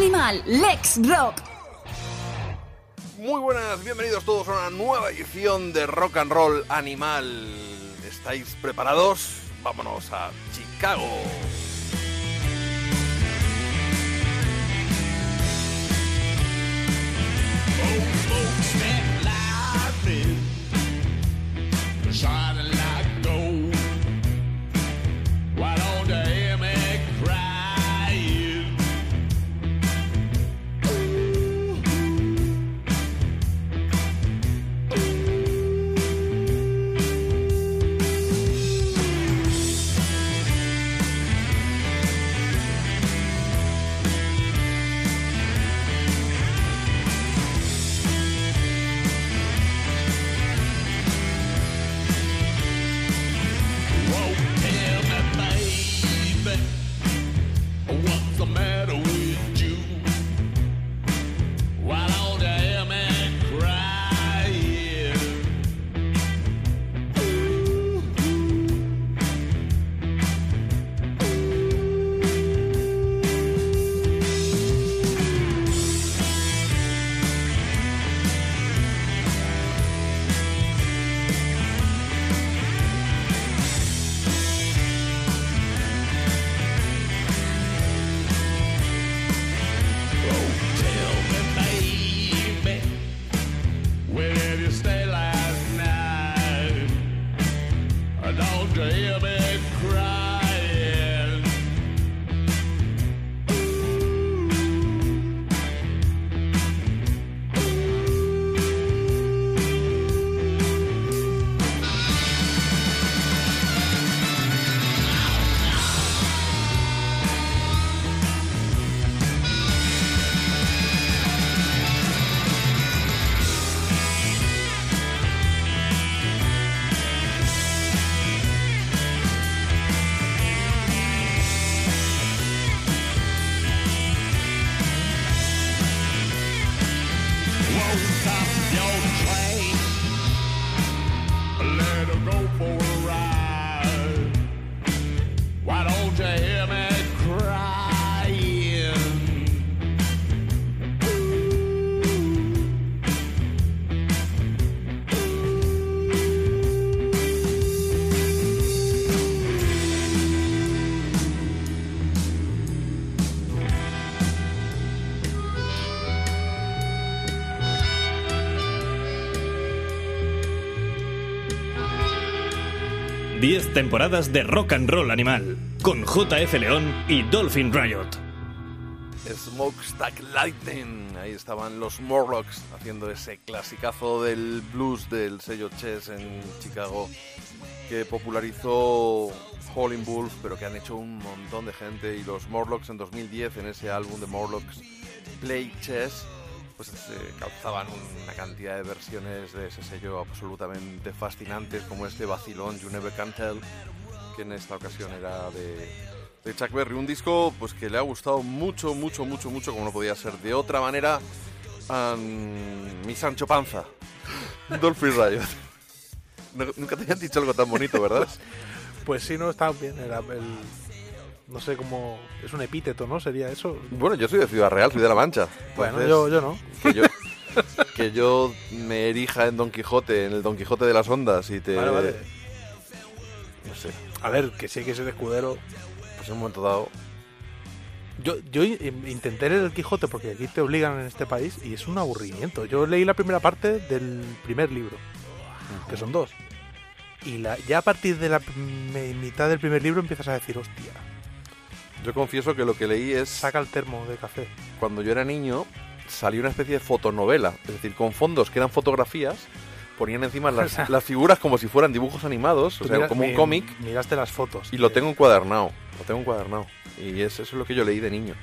Animal, Lex Rock. Muy buenas, bienvenidos todos a una nueva edición de Rock and Roll Animal. ¿Estáis preparados? Vámonos a Chicago. 10 temporadas de rock and roll animal, con JF León y Dolphin Riot. Smokestack Lightning. Ahí estaban los Morlocks haciendo ese clasicazo del blues del sello Chess en Chicago que popularizó Howlin' Wolf, pero que han hecho un montón de gente. Y los Morlocks en 2010, en ese álbum de Morlocks Play Chess, pues se calzaban una cantidad de versiones de ese sello absolutamente fascinantes, como este vacilón You Never Can Tell, que en esta ocasión era de de Chuck Berry. Un disco pues que le ha gustado mucho, mucho, mucho, mucho, como no podía ser de otra manera, a mi Sancho Panza, Dolphin Riot. No- nunca te habían dicho algo tan bonito, ¿verdad? Pues sí, no, está bien. Era el. No sé cómo. Es un epíteto, ¿no? Sería eso. Bueno, yo soy de Ciudad Real, soy de La Mancha. Bueno, Entonces, yo, yo no. Que yo, que yo me erija en Don Quijote, en el Don Quijote de las Ondas y te... Vale, vale. No sé, A ver, que sí hay que ser escudero. pues en un momento dado... Yo, yo in- intenté leer el Quijote porque aquí te obligan en este país y es un aburrimiento. Yo leí la primera parte del primer libro, que son dos. Y la, ya a partir de la prim- mitad del primer libro empiezas a decir, hostia, Yo confieso que lo que leí es... saca el termo de café. cuando yo era niño, salió una especie de fotonovela, es decir, con fondos que eran fotografías, ponían encima las, las figuras como si fueran dibujos animados, o sea, como un mi- cómic, Miraste las fotos. y lo tengo encuadernado, lo tengo encuadernado. Y es, eso es lo que yo leí de niño.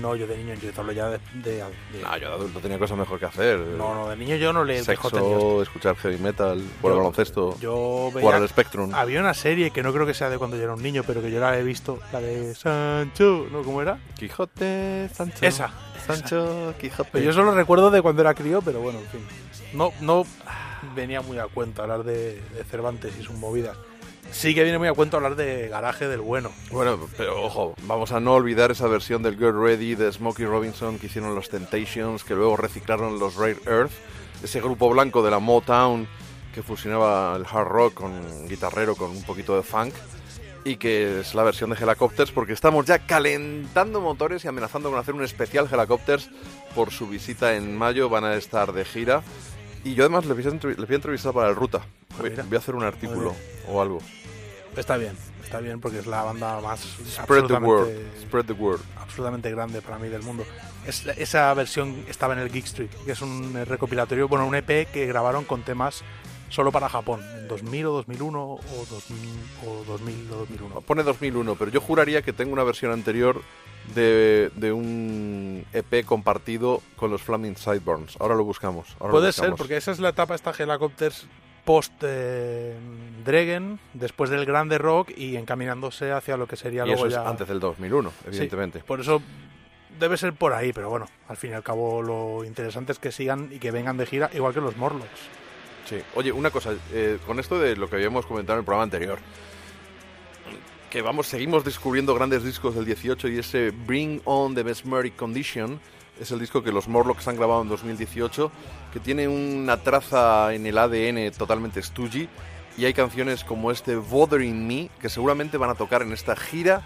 No, yo de niño, yo te hablo ya de... de- de- No, yo de adulto tenía cosas mejor que hacer. no, no, de niño yo no ni Sexo, escuchar heavy metal, jugar al baloncesto, Yo jugar al veía... Spectrum. Había una serie que no creo que sea de cuando yo era un niño, pero que yo la he visto, la de Sancho, ¿no? ¿Cómo era? Quijote, Sancho. Esa. Sancho, Quijote. Pero yo solo recuerdo de cuando era crío, pero bueno, en fin. No, no venía muy a cuento hablar de, de Cervantes y sus movidas. Sí que viene muy a cuento hablar de Garaje del Bueno. Bueno, pero ojo, vamos a no olvidar esa versión del Get Ready de Smokey Robinson que hicieron los Temptations, que luego reciclaron los Rare Earth, ese grupo blanco de la Motown que fusionaba el hard rock con guitarrero con un poquito de funk y que es la versión de Helicopters porque estamos ya calentando motores y amenazando con hacer un especial Helicopters por su visita en mayo, van a estar de gira y yo además les voy a, entrev- les voy a entrevistar para el Ruta, voy, mira. voy a hacer un artículo o algo. Está bien, está bien porque es la banda más Spread the word, spread the word. absolutamente grande para mí del mundo. Es- esa versión estaba en el Geek Street, que es un eh, recopilatorio, bueno, un EP que grabaron con temas solo para Japón, en 2000 o 2001 o 2000 o 2000 o 2001. Pone 2001, pero yo juraría que tengo una versión anterior de, de un EP compartido con los Flaming Sideburns. Ahora lo buscamos. ahora lo Puede ser, porque esa es la etapa esta Helicopters post eh, Dregen, después del grande rock y encaminándose hacia lo que sería Y luego eso es ya... antes del 2001, Sí, evidentemente. por eso debe ser por ahí, pero bueno, al fin y al cabo lo interesante es que sigan y que vengan de gira, igual que los Morlocks. Sí. Oye, una cosa, eh, con esto de lo que habíamos comentado en el programa anterior, que vamos, seguimos descubriendo grandes discos del 18 y ese Bring On the Mesmeric Condition es el disco que los Morlocks han grabado en 2018, que tiene una traza en el ADN totalmente stoogy y hay canciones como este Bothering Me que seguramente van a tocar en esta gira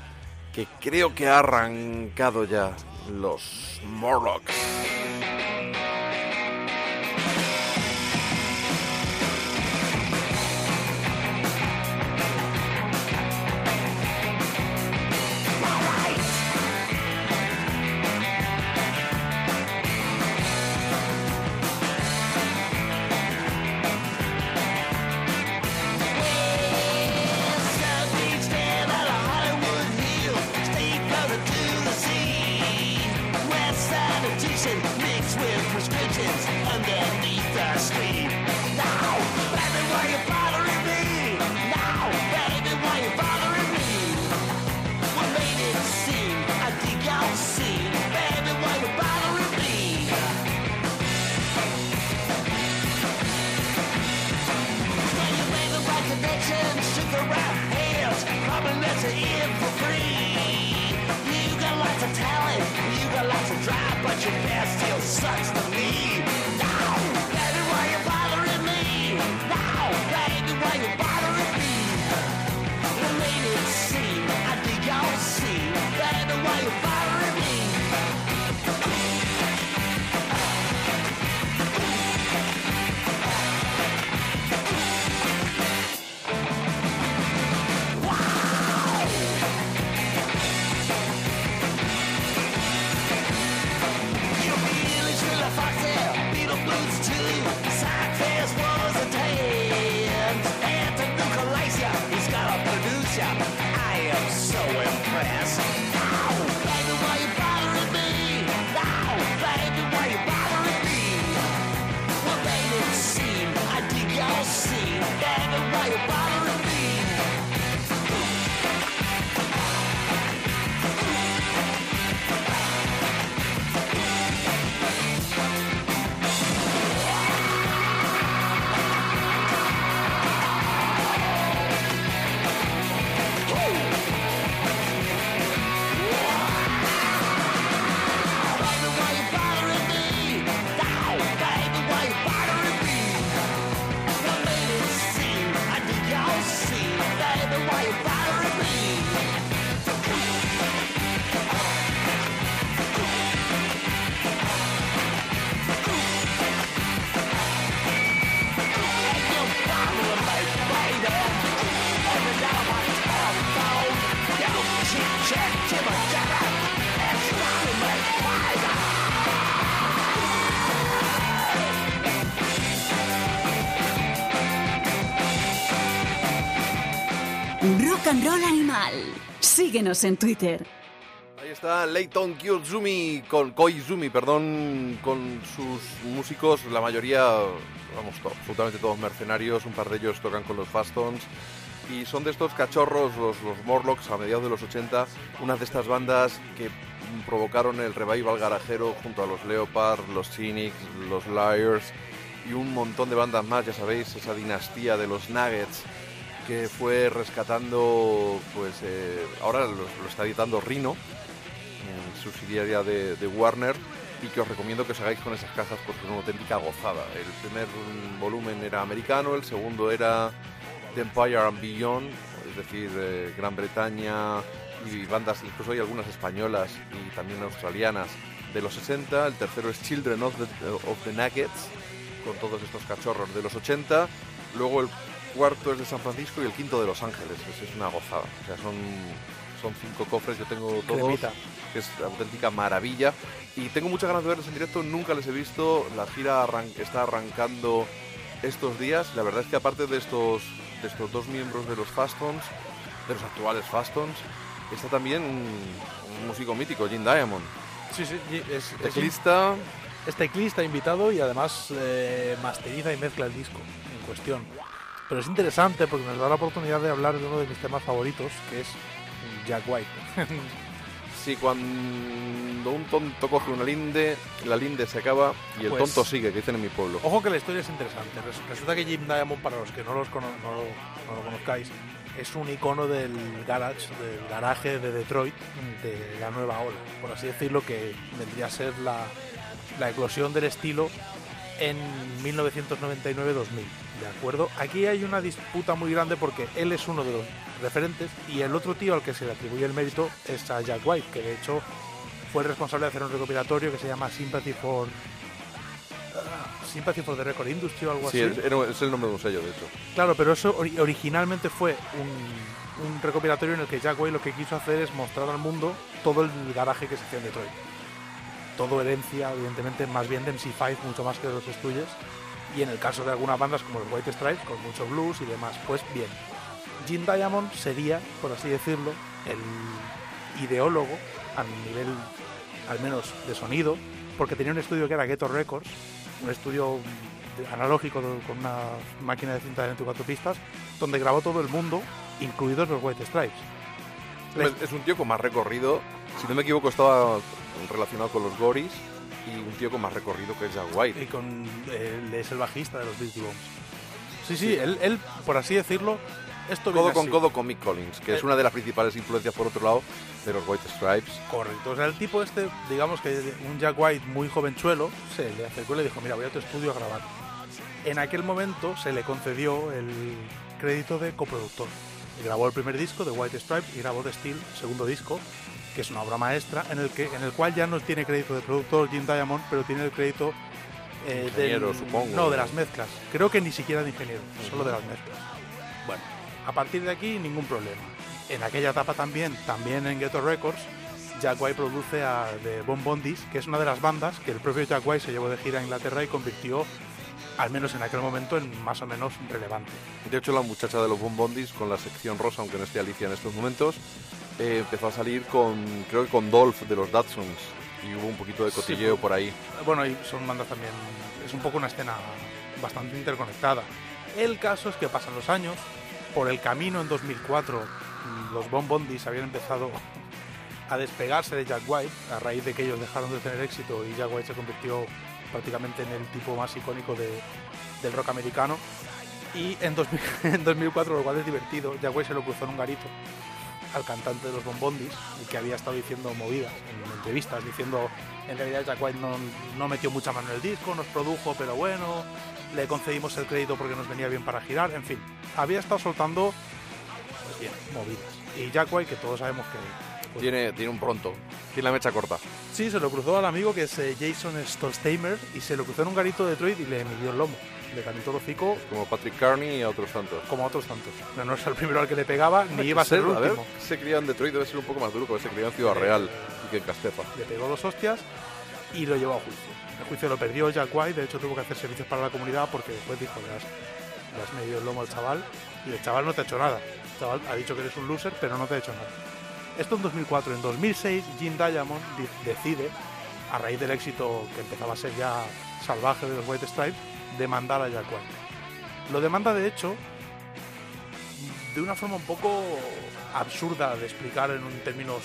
que creo que ha arrancado ya los Morlocks. Síguenos en Twitter. Ahí está Leighton Koizumi, con Koizumi, perdón, con sus músicos, la mayoría, vamos, to- absolutamente todos mercenarios, un par de ellos tocan con los Fastons, y son de estos cachorros, los, los Morlocks, a mediados de los 80, unas de estas bandas que provocaron el revival garajero junto a los Leopard, los Cynics, los Liars, y un montón de bandas más, ya sabéis, esa dinastía de los Nuggets, que fue rescatando, pues eh, ahora lo, está editando Rhino, subsidiaria de, Warner y que os recomiendo que os hagáis con esas cajas porque es una auténtica gozada. El primer volumen era americano, el segundo era The Empire and Beyond, es decir, eh, Gran Bretaña y bandas, incluso hay algunas españolas y también australianas de los 60. El tercero es Children of the, of the Nuggets, con todos estos cachorros de los 80. Luego el cuarto es de San Francisco y el quinto de Los Ángeles. Es, es una gozada. O sea, son, son cinco cofres, yo tengo todos que es auténtica maravilla. Y tengo muchas ganas de verles en directo, nunca les he visto. La gira arran- está arrancando estos días. La verdad es que aparte de estos, de estos dos miembros de los Fastons, de los actuales Fastons, está también un, un músico mítico, Jim Diamond. Sí, sí, es, es, Teclista, es teclista invitado y además eh, masteriza y mezcla el disco en cuestión. Pero es interesante porque nos da la oportunidad de hablar de uno de mis temas favoritos, que es Jack White. sí, cuando un tonto coge una linde, la linde se acaba y el Pues- tonto sigue, que dicen en mi pueblo. Ojo que la historia es interesante. Res- Resulta que Jim Diamond, para los que no, los cono- no lo, no lo conozcáis, es un icono del garage, del garaje de Detroit, de la nueva ola, por así decirlo, que vendría a ser la, la eclosión del estilo en 1999-2000. ¿De acuerdo? Aquí hay una disputa muy grande porque él es uno de los referentes y el otro tío al que se le atribuye el mérito es a Jack White, que de hecho fue el responsable de hacer un recopilatorio que se llama Sympathy for ah, Sympathy for the Record Industry o algo Sí, así. es, era- es el nombre de un sello, de hecho. Claro, pero eso ori- originalmente fue un, un recopilatorio en el que Jack White lo que quiso hacer es mostrar al mundo todo el garaje que se hacía en Detroit. Todo herencia, evidentemente, más bien de MC5, mucho más que de los Stooges. Y en el caso de algunas bandas como los White Stripes, con mucho blues y demás, pues bien. Jim Diamond sería, por así decirlo, el ideólogo a nivel, al menos, de sonido, porque tenía un estudio que era Ghetto Records, un estudio analógico con una máquina de cinta de 24 pistas, donde grabó todo el mundo, incluidos los White Stripes. Es un tío con más recorrido. Si no me equivoco, estaba relacionado con los Goris. Y un tío con más recorrido que Jack White. y con él es el bajista de los Beastie Bombs. Sí, sí, él, él, por así decirlo, esto Codo viene con así. codo con Mick Collins, que es Eh. una de las principales influencias, por otro lado, de los White Stripes. Correcto. O sea, el tipo este, digamos que un Jack White muy jovenchuelo, se le acercó y le dijo, mira, voy a tu estudio a grabar. En aquel momento se le concedió el crédito de coproductor. Y grabó el primer disco de White Stripes y grabó The Steel, segundo disco, que es una obra maestra, en el, que, en el cual ya no tiene crédito de productor Jim Diamond, pero tiene el crédito eh, Ingeniero, del- supongo. No, de las mezclas. Creo que ni siquiera de ingeniero, solo de las mezclas. Bueno, a partir de aquí ningún problema. En aquella etapa también, también en Ghetto Records, Jack White produce a The Bon Bondis, que es una de las bandas que el propio Jack White se llevó de gira a Inglaterra y convirtió, al menos en aquel momento, en más o menos relevante. De hecho, la muchacha de los Bombondis, con la sección rosa, aunque no esté Alicia en estos momentos, eh, empezó a salir con, creo que con Dolph de los Datsuns. Y hubo un poquito de cotilleo por ahí. Bueno, y son bandas también, es un poco una escena bastante interconectada. El caso es que pasan los años, por el camino en 2004 mm, los Bon Bondis habían empezado a despegarse de Jack White a raíz de que ellos dejaron de tener éxito y Jack White se convirtió prácticamente en el tipo más icónico de- del rock americano. Y en, 2000 en 2004, lo cual es divertido, se lo cruzó en un garito al cantante de los Bombondis, el que había estado diciendo movidas en entrevistas, diciendo en realidad Jack White no, no metió mucha mano en el disco, nos produjo, pero bueno, le concedimos el crédito porque nos venía bien para girar, en fin, había estado soltando, pues movidas. Y Jack que todos sabemos que... pues, Tiene, tiene un pronto. Tiene la mecha corta. Sí, se lo cruzó al amigo que es eh, Jason Stolzheimer y se lo cruzó en un garito de Detroit y le midió el lomo. Le calentó el hocico Como Patrick Carney y a otros tantos. como a otros tantos. No, no es el primero al que le pegaba, ni iba a ser el a ver, último. se crió en Detroit, debe ser un poco más duro, porque se crió en Ciudad Real y que en Castefa. le pegó dos hostias y lo llevó a juicio. El juicio lo perdió Jack White, de hecho tuvo que hacer servicios para la comunidad porque después dijo, le has, medido el lomo al chaval y el chaval no te ha hecho nada. chaval ha dicho que eres un loser, pero no te ha hecho nada. Esto en 2004. En 2006, Jim Diamond di- decide, a raíz del éxito que empezaba a ser ya salvaje de los White Stripes, demandar a Jack White. Lo demanda, de hecho, de una forma un poco absurda de explicar en términos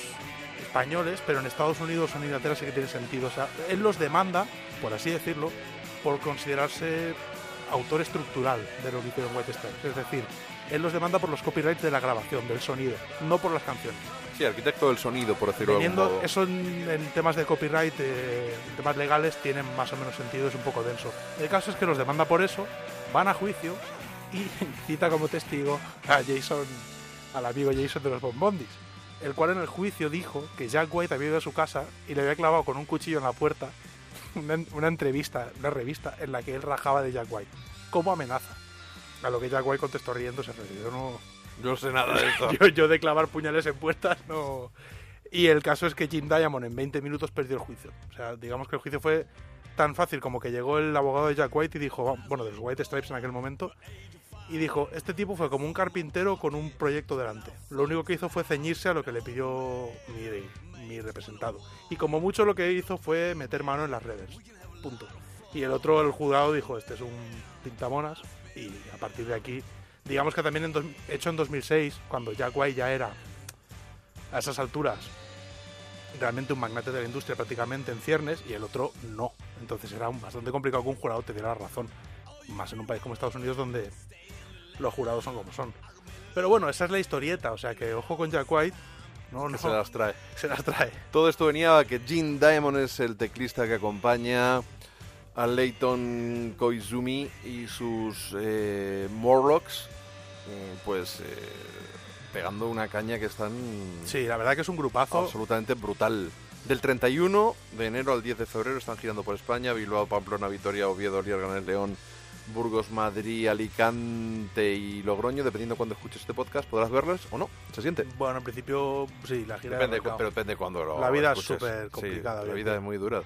españoles, pero en Estados Unidos o en Inglaterra sí que tiene sentido. O él los demanda, por así decirlo, por considerarse autor estructural de lo que White Stripes. Es decir, él los demanda por los copyrights de la grabación, del sonido, no por las canciones. Sí, arquitecto del sonido, por decirlo de algún Teniendo modo. eso en, en temas de copyright, eh, en temas legales, tienen más o menos sentido, es un poco denso. El caso es que los demanda por eso, van a juicio y cita como testigo a Jason, al amigo Jason de los Bombondis, el cual en el juicio dijo que Jack White había ido a su casa y le había clavado con un cuchillo en la puerta una, una entrevista, una revista en la que él rajaba de Jack White, como amenaza. A lo que Jack White contestó riéndose, pero yo no, no sé nada de esto. yo, yo de clavar puñales en puertas no. Y el caso es que Jim Diamond en 20 minutos perdió el juicio. O sea, digamos que el juicio fue tan fácil como que llegó el abogado de Jack White y dijo, bueno, de los White Stripes en aquel momento, y dijo, este tipo fue como un carpintero con un proyecto delante. Lo único que hizo fue ceñirse a lo que le pidió mi, mi representado. Y como mucho lo que hizo fue meter mano en las redes. Punto. Y el otro, el juzgado, dijo, este es un pintamonas. Y a partir de aquí, digamos que también en dos- hecho en 2006, cuando Jack White ya era a esas alturas realmente un magnate de la industria prácticamente en ciernes y el otro no. Entonces era un- bastante complicado que un jurado te diera la razón. Más en un país como Estados Unidos donde los jurados son como son. Pero bueno, esa es la historieta, o sea que ojo con Jack White. No, Que no, se las trae. se las trae. Todo esto venía a que Jim Diamond es el teclista que acompaña a Leighton Koizumi y sus eh, Morlocks, pues eh, pegando una caña que están Sí, la verdad que es un grupazo. absolutamente brutal. Del 31 de enero al 10 de febrero están girando por España, Bilbao, Pamplona, Vitoria, Oviedo, Lierganes, León, Burgos, Madrid, Alicante y Logroño, dependiendo cuando escuches este podcast, podrás verles o no, se siente. Bueno, en principio sí, la gira de Depende, pero depende cuando lo La vida es súper Sí, complicada, la bien, vida es muy dura.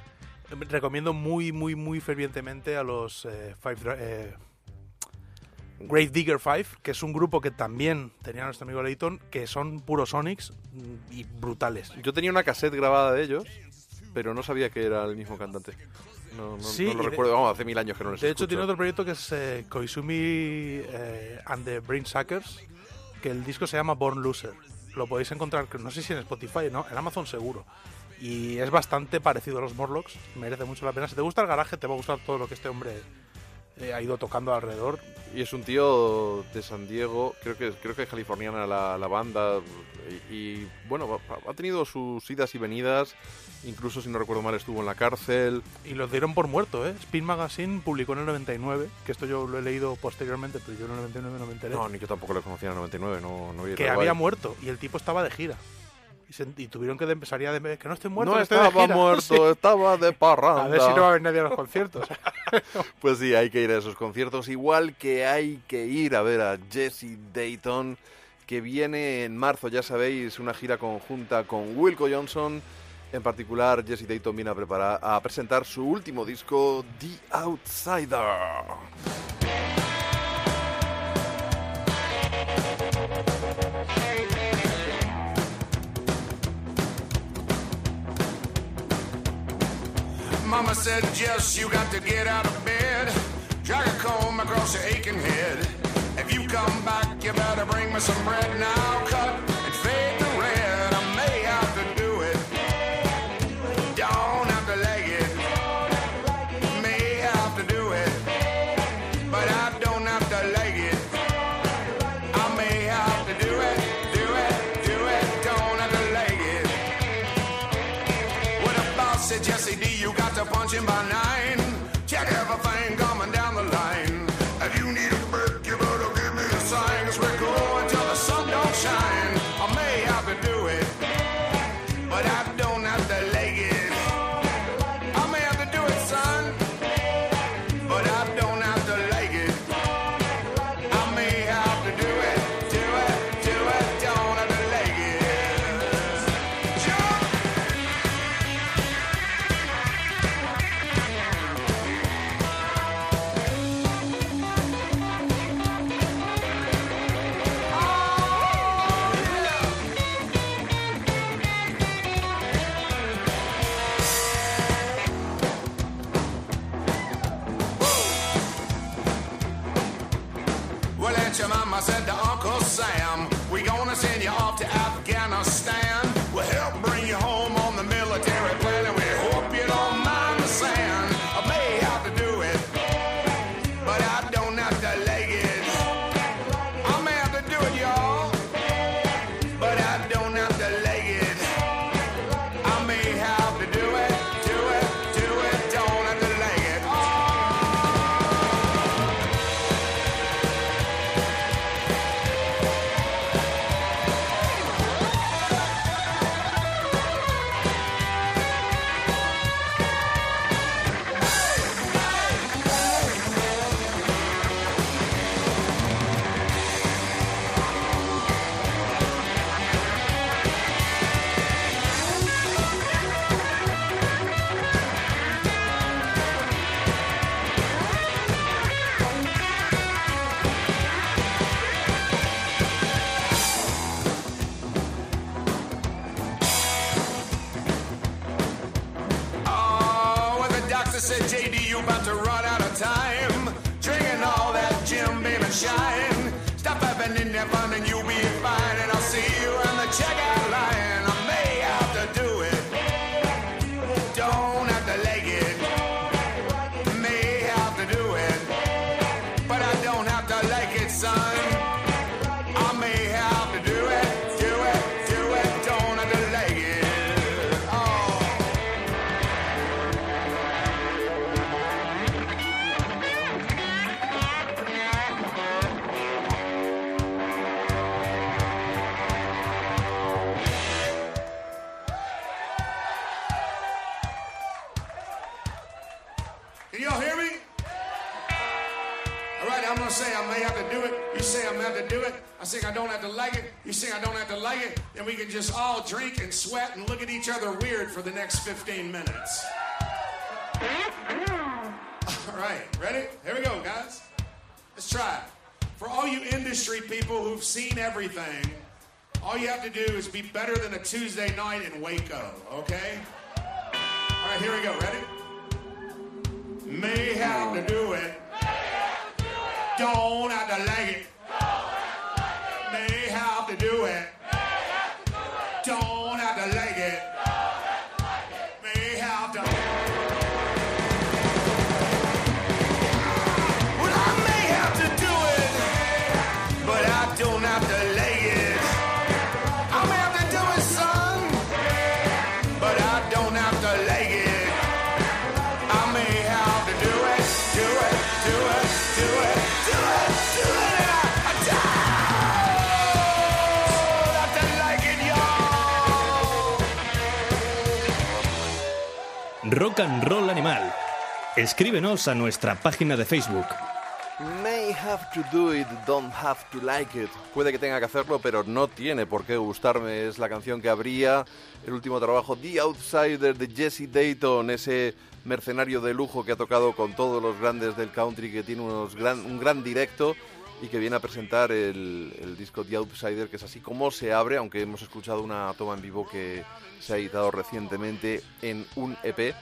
Recomiendo muy, muy, muy fervientemente a los eh, Five eh, Grave Digger 5, que es un grupo que también tenía nuestro amigo Leighton, que son puros Sonics y brutales. Yo tenía una cassette grabada de ellos, pero no sabía que era el mismo cantante. No, no- Sí, no lo de- recuerdo, vamos, hace mil años que no les De hecho, tiene otro proyecto que es eh, Koizumi eh, and the Brain Suckers, que el disco se llama Born Loser. Lo podéis encontrar, no sé si en Spotify, ¿no? En Amazon seguro. Y es bastante parecido a los Morlocks, merece mucho la pena. Si te gusta el garaje, te va a gustar todo lo que este hombre eh, ha ido tocando alrededor. Y es un tío de San Diego, creo que creo que es californiana la, la banda. Y, y, bueno, ha- tenido sus idas y venidas. Incluso, si no recuerdo mal, estuvo en la cárcel. Y los dieron por muerto, ¿eh? Spin Magazine publicó en el 99, que esto yo lo he leído posteriormente, pero yo en el 99 no me enteré, No, ni yo tampoco le conocía en el 99, no, no había que había muerto y el tipo estaba de gira. Y, se- y tuvieron que empezar ya de... Que no estoy muerto, No que estoy de estaba gira". muerto, Sí. estaba de parranda. A ver si no va a haber nadie a los conciertos. Pues sí, hay que ir a esos conciertos, igual que hay que ir a ver a Jesse Dayton, que viene en marzo, ya sabéis, una gira conjunta con Wilco Johnson. En particular, Jesse Dayton viene a, preparar, a presentar su último disco, The Outsider. Mama said, Jess, you got to get out of bed. Drag a comb across your aching head. If you come back, you better bring me some bread now. Cut have to do is be better than a Tuesday night in Waco, okay? All right, here we go. Ready? May have to do it. Don't have to like it. Rock and Roll Animal. Escríbenos a nuestra página de Facebook. May have to do it, don't have to like it. Puede que tenga que hacerlo, pero no tiene por qué gustarme. Es la canción que abría el último trabajo, The Outsider de Jesse Dayton, ese mercenario de lujo que ha tocado con todos los grandes del country, que tiene unos gran, un gran directo y que viene a presentar el, disco The Outsider, que es así como se abre, aunque hemos escuchado una toma en vivo que se ha editado recientemente en un EP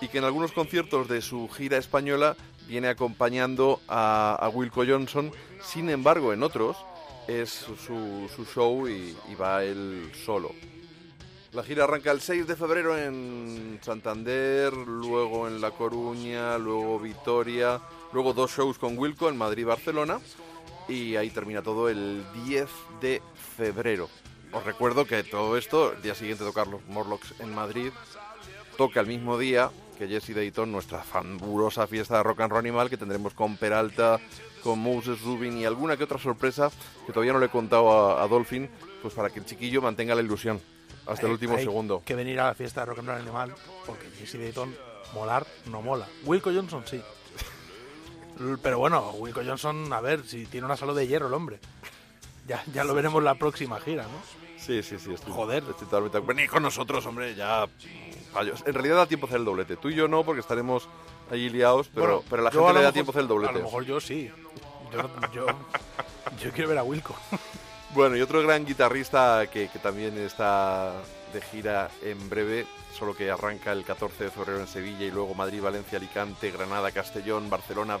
y que en algunos conciertos de su gira española viene acompañando a, Wilco Johnson. Sin embargo, en otros es su, su show y, y va él solo. La gira arranca el 6 de febrero en Santander, luego en La Coruña, luego Vitoria, luego dos shows con Wilco en Madrid y Barcelona y ahí termina todo el 10 de febrero. Os recuerdo que todo esto, el día siguiente tocar los Morlocks en Madrid, toca el mismo día que Jesse Dayton, nuestra fabulosa fiesta de rock and roll animal que tendremos con Peralta, con Moses Rubin y alguna que otra sorpresa que todavía no le he contado a, a Dolphin, pues para que el chiquillo mantenga la ilusión hasta el último hay segundo. que venir a la fiesta de Rock and Roll Animal porque Jesse Dayton molar no mola. Wilco Johnson sí. Pero bueno, Wilco Johnson, a ver, si tiene una salud de hierro el hombre. Ya, ya lo veremos la próxima gira, ¿no? Sí, sí, sí. Estoy, Joder. Estoy totalmente... Venid con nosotros, hombre, ya... fallos. En realidad da tiempo hacer el doblete. Tú y yo no, porque estaremos allí liados, pero, Bueno, pero a la gente a le da mejor- tiempo a hacer el doblete. A lo mejor yo sí. Yo, yo, yo quiero ver a Wilco. Bueno, y otro gran guitarrista que, que también está de gira en breve, solo que arranca el 14 de febrero en Sevilla y luego Madrid, Valencia, Alicante, Granada, Castellón, Barcelona,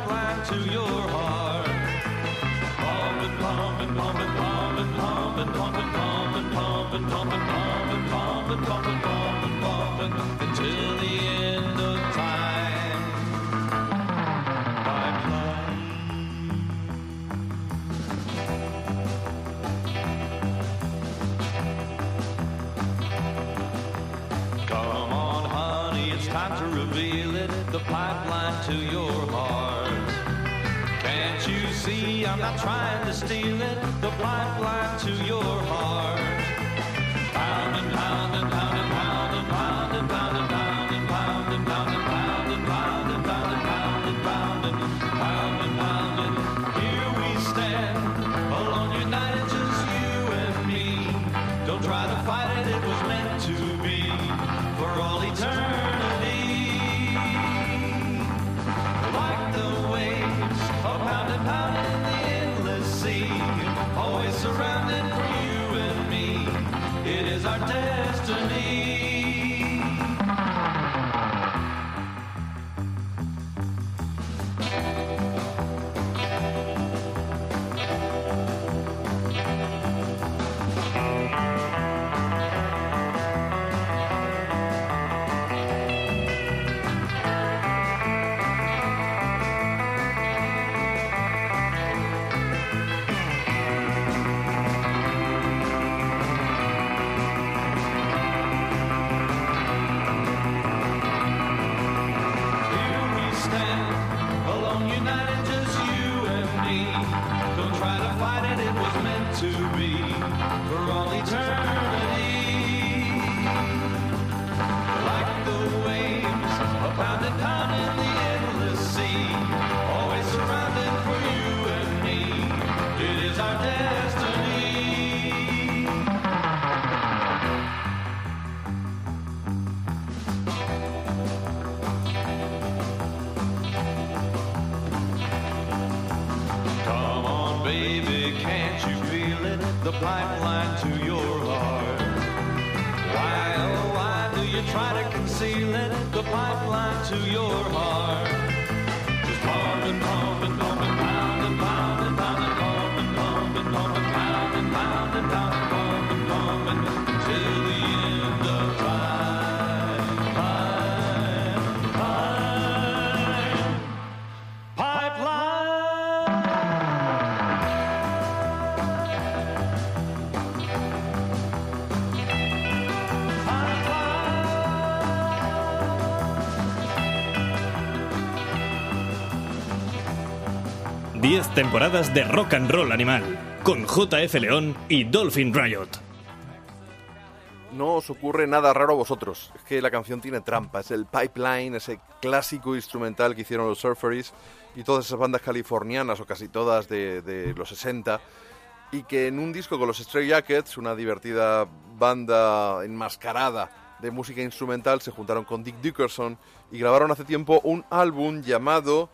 to your heart. Can't you see I'm not trying to steal it? The pipeline to your heart. To your Temporadas de rock and roll animal con JF León y Dolphin Riot. No os ocurre nada raro a vosotros. Es que la canción tiene trampa. Es el Pipeline, ese clásico instrumental que hicieron los Surferys y todas esas bandas californianas, o casi todas de, de los 60. Y que en un disco con los Stray Jackets, una divertida banda enmascarada de música instrumental, se juntaron con Dick Dickerson y grabaron hace tiempo un álbum llamado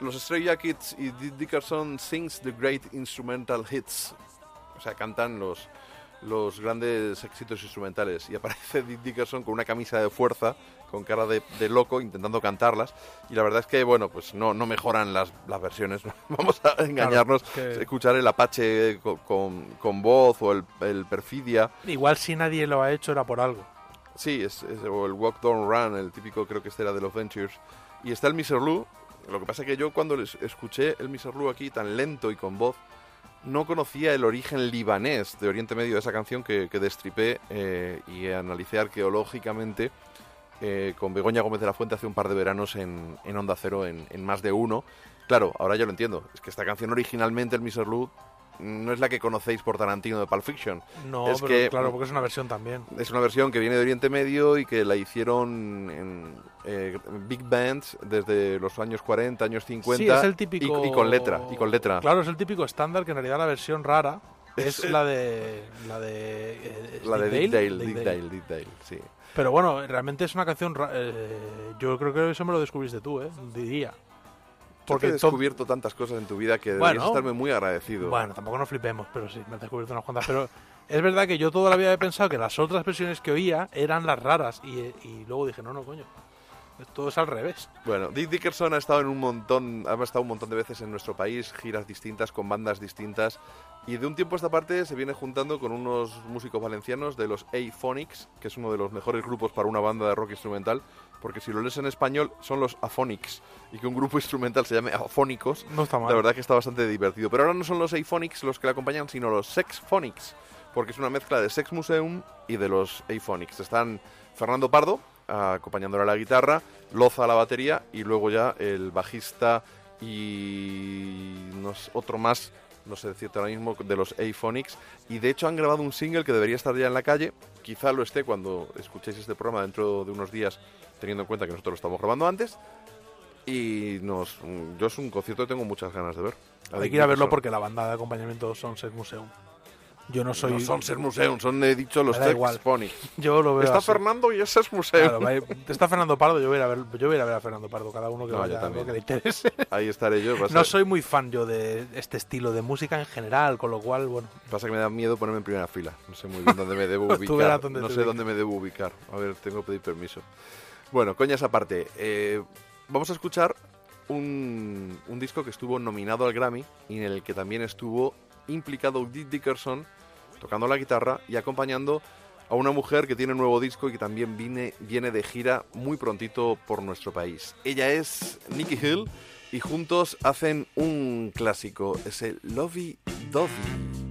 Los Stray Jackets y Dick Dickerson Sings the Great Instrumental Hits. O sea, cantan los, los grandes éxitos instrumentales. Y aparece Dick Dickerson con una camisa de fuerza, con cara de, de loco, intentando cantarlas. Y la verdad es que, bueno, pues no, no mejoran las, las versiones. Vamos a engañarnos, que- escuchar el Apache con, con- con voz o el, el Perfidia. Igual si nadie lo ha hecho era por algo. Sí, es, es- o el Walk Down Run, el típico, creo que este era de los Ventures. Y está el Mr. Lou. Lo que pasa es que yo cuando les escuché el. Lou aquí tan lento y con voz, no conocía el origen libanés de Oriente Medio de esa canción que, destripé eh, y analicé arqueológicamente eh, con Begoña Gómez de la Fuente hace un par de veranos en, en Onda Cero, en, más de uno. Claro, ahora ya lo entiendo. Es que esta canción originalmente, el Mr. No es la que conocéis por Tarantino de Pulp Fiction. No, es pero que claro, porque es una versión también. es una versión que viene de Oriente Medio y que la hicieron en eh, big bands desde los años 40, años 50 Sí, es el típico... y, y con letra, y con letra. Claro, es el típico estándar que en realidad la versión rara es la de... La de... eh, La de Dick Dale, Dick Dick Dale, Dick Dale, sí. Pero bueno, realmente es una canción... eh, yo creo que eso me lo descubriste tú, ¿eh? Diría. Porque he descubierto tantas cosas en tu vida que Bueno. deberías estarme muy agradecido. Bueno, tampoco nos flipemos, pero sí, me has descubierto unas cuantas. Pero es verdad que yo toda la vida he pensado que las otras versiones que oía eran las raras. Y, y luego dije, no, no, coño. Todo es al revés. Bueno, Dick Dickerson ha estado en un montón, ha estado un montón de veces en nuestro país, giras distintas, con bandas distintas, y de un tiempo a esta parte se viene juntando con unos músicos valencianos de los A-Phonics, que es uno de los mejores grupos para una banda de rock instrumental, porque si lo lees en español son los Aphonics, y que un grupo instrumental se llame Afónicos, No está mal. la verdad que está bastante divertido. Pero ahora no son los A-Phonics los que le acompañan, sino los Sex Phonics, porque es una mezcla de Sex Museum y de los A-Phonics. Están Fernando Pardo, acompañándole a la guitarra, Loza a la batería y luego ya el bajista y no sé, otro más, no sé decirte ahora mismo, de los A-Phonics. Y de hecho han grabado un single que debería estar ya en la calle. Quizá lo esté cuando escuchéis este programa dentro de unos días, teniendo en cuenta que nosotros lo estamos grabando antes. Y nos, yo es un concierto que tengo muchas ganas de ver. Hay que ir a verlo porque la banda de acompañamiento son Sex Museum. Yo no soy... No son Ser Museum, son, he dicho, los Sex. Pony. Yo lo veo Está así. Fernando y ese es Museum. Claro, está Fernando Pardo, yo voy, a ir a ver, yo voy a ir a ver a Fernando Pardo, cada uno que No, vaya lo que le interese. Ahí estaré yo. No soy muy fan yo de este estilo de música en general, con lo cual, bueno, pasa que me da miedo ponerme en primera fila. No sé muy bien dónde me debo ubicar. no sé dónde me debo ubicar. A ver, tengo que pedir permiso. Bueno, coñas aparte. eh, vamos a escuchar un, disco que estuvo nominado al Grammy y en el que también estuvo implicado Dick Dickerson tocando la guitarra y acompañando a una mujer que tiene un nuevo disco y que también viene, viene de gira muy prontito por nuestro país. Ella es Nicky Hill y juntos hacen un clásico, es el Lovey Dovey.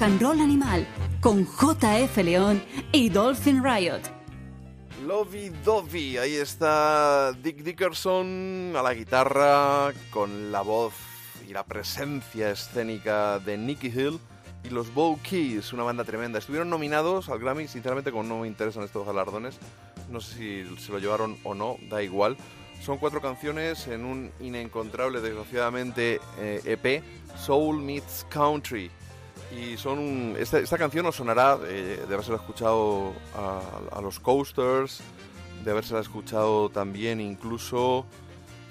Rock Animal con JF León y Dolphin Riot. Lovey Dovey, ahí está Dick Dickerson a la guitarra con la voz y la presencia escénica de Nicky Hill y los Bow Keys, una banda tremenda. Estuvieron nominados al Grammy, sinceramente como no me interesan estos galardones, no sé si se lo llevaron o no, da igual. Son cuatro canciones en un inencontrable, desgraciadamente, eh, EP, Soul Meets Country. Y son un- esta, esta canción os sonará eh, de habérsela escuchado a, a los Coasters, de habérsela escuchado también incluso,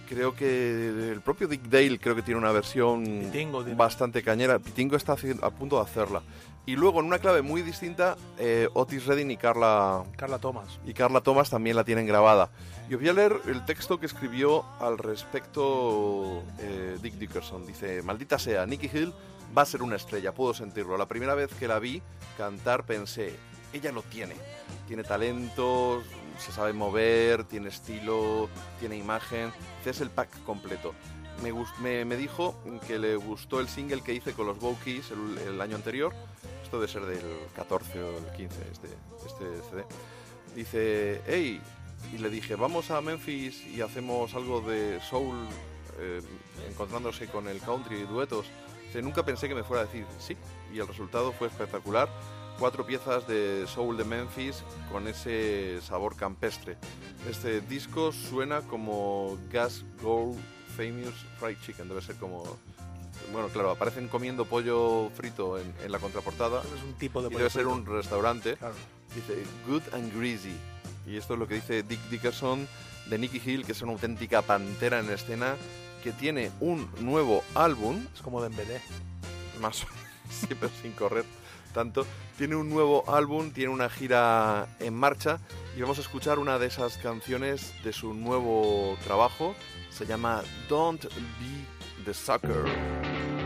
creo que el propio Dick Dale creo que tiene una versión Pitingo bastante cañera. Pitingo está a punto de hacerla. Y luego en una clave muy distinta, eh, Otis Redding y Carla, Carla Thomas. y Carla Thomas también la tienen grabada. Y os voy a leer el texto que escribió al respecto eh, Dick Dickerson. Dice, maldita sea, Nicky Hill va a ser una estrella, puedo sentirlo. La primera vez que la vi cantar pensé, ella lo tiene. Tiene talento, se sabe mover, tiene estilo, tiene imagen. Es el pack completo. Me, dijo que le gustó el single que hice con los Go Keys el, el año anterior. Esto debe ser del 14 o el 15, este, este CD. Dice, hey, y le dije, vamos a Memphis y hacemos algo de soul, eh, encontrándose con el country y duetos. Nunca pensé que me fuera a decir sí, y el resultado fue espectacular. Cuatro piezas de soul de Memphis con ese sabor campestre. Este disco suena como Gas Gold Famous Fried Chicken, debe ser como... Bueno, claro, aparecen comiendo pollo frito en, en la contraportada. Es un tipo de Y debe ser pollo un restaurante. Claro. Dice Good and Greasy. Y esto es lo que dice Dick Dickerson de Nicky Hill, que es una auténtica pantera en escena, que tiene un nuevo álbum, Es como Dembélé. más siempre sin correr tanto. Tiene un nuevo álbum, tiene una gira en marcha y vamos a escuchar una de esas canciones de su nuevo trabajo. Se llama Don't Be the Sucker.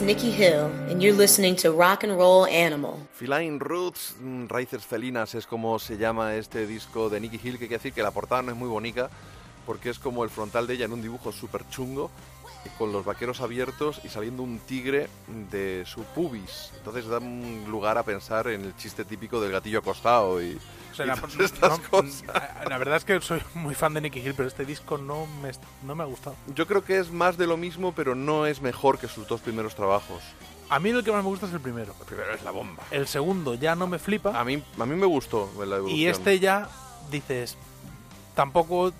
Is Nikki Hill, and you're listening to Rock and Roll Animal. Feline Roots, mm, Raíces Felinas es como se llama este disco de Nicky Hill, que quiere decir que la portada no es muy bonita, porque es como el frontal de ella en un dibujo súper chungo, con los vaqueros abiertos y saliendo un tigre de su pubis. Entonces da un lugar a pensar en el chiste típico del gatillo acostado y, O sea, y la, todas estas no- cosas. la verdad es que soy muy fan de Nicky Hill, pero este disco no me, no me ha gustado. Yo creo que es más de lo mismo, pero no es mejor que sus dos primeros trabajos. A mí el que más me gusta es el primero. El primero es la bomba. El segundo ya no me flipa. A mí, a mí me gustó la evolución. y este ya dices, tampoco...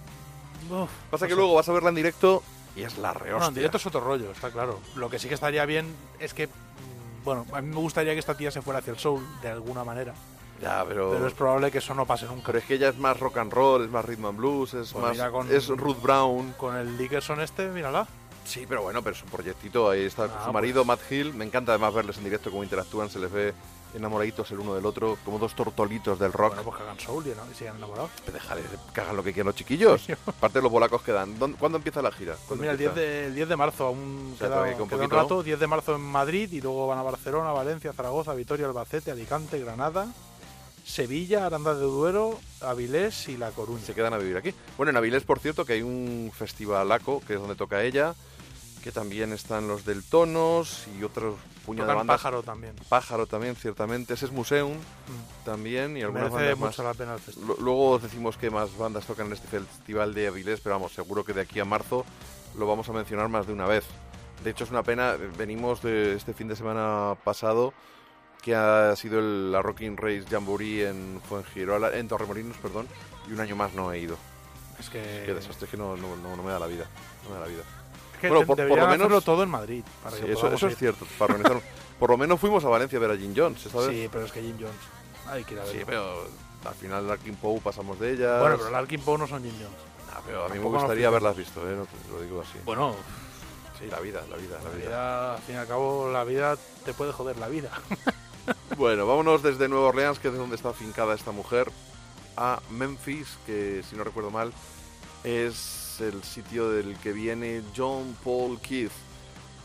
uf, Pasa no que sé. luego vas a verla en directo es la rehostia. Bueno, en directo es otro rollo, está claro. Lo que sí que estaría bien es que, mm, bueno, a mí me gustaría que esta tía se fuera hacia el soul de alguna manera. Ya, pero... Pero es probable que eso no pase nunca. Pero es que ella es más rock and roll, es más rhythm and blues, es Pues más... con- Es Ruth Brown. Con el Dickerson este, mírala. Sí, pero bueno, pero es un proyectito. Ahí está Ah, su marido, Matt Hill. Me encanta además verles en directo cómo interactúan. Se les ve enamoraditos el uno del otro, como dos tortolitos del rock. Bueno, pues que hagan soul y, ¿no? que hagan lo que quieran los chiquillos. Aparte de los polacos que dan. ¿Dónde- ¿Cuándo empieza la gira? Pues ¿Cuándo mira, el 10, empieza? de, el 10 de marzo aún O sea, queda, queda un queda un poquito, rato. 10 de marzo en Madrid y luego van a Barcelona, Valencia, Zaragoza, Vitoria, Albacete, Alicante, Granada, Sevilla, Aranda de Duero, Avilés y La Coruña. Se quedan a vivir aquí. Bueno, en Avilés, por cierto, que hay un festivalaco, que es donde toca ella, que también están los del Tonos y otros de Tocan bandas. Pájaro también. Pájaro también, ciertamente. Ese es Museum también y algunas Merece bandas mucho más. la pena el festival. Lu- Luego os decimos que más bandas tocan en este festival de Avilés, pero vamos, seguro que de aquí a marzo lo vamos a mencionar más de una vez. De hecho, es una pena, eh, venimos de este fin de semana pasado, que ha sido el, la Rocking Race Jamboree en Fuengirola, en Torremolinos, perdón, y un año más no he ido. Es que, Qué desastre, es que no, no, no- no me da la vida. No me da la vida. Que Bueno, por- lo menos- hacerlo todo en Madrid. Para Sí, que eso, es ir. cierto, para organizar. por lo menos fuimos a Valencia a ver a Jim Jones, ¿sabes? Sí, pero es que Jim Jones. Hay que ir a verlo. Sí, pero al final Larkin Poe pasamos de ella. Bueno, pero Larkin Poe no son Jim Jones. Ah, pero a mí me Tampoco gustaría haberlas visto, ¿eh? No te lo digo así. Bueno, Sí, la vida, la vida, la la vida. vida, al fin y al cabo, la vida te puede joder la vida. Bueno, vámonos desde Nueva Orleans, que es donde está afincada esta mujer, a Memphis, que si no recuerdo mal, es el sitio del que viene John Paul Keith.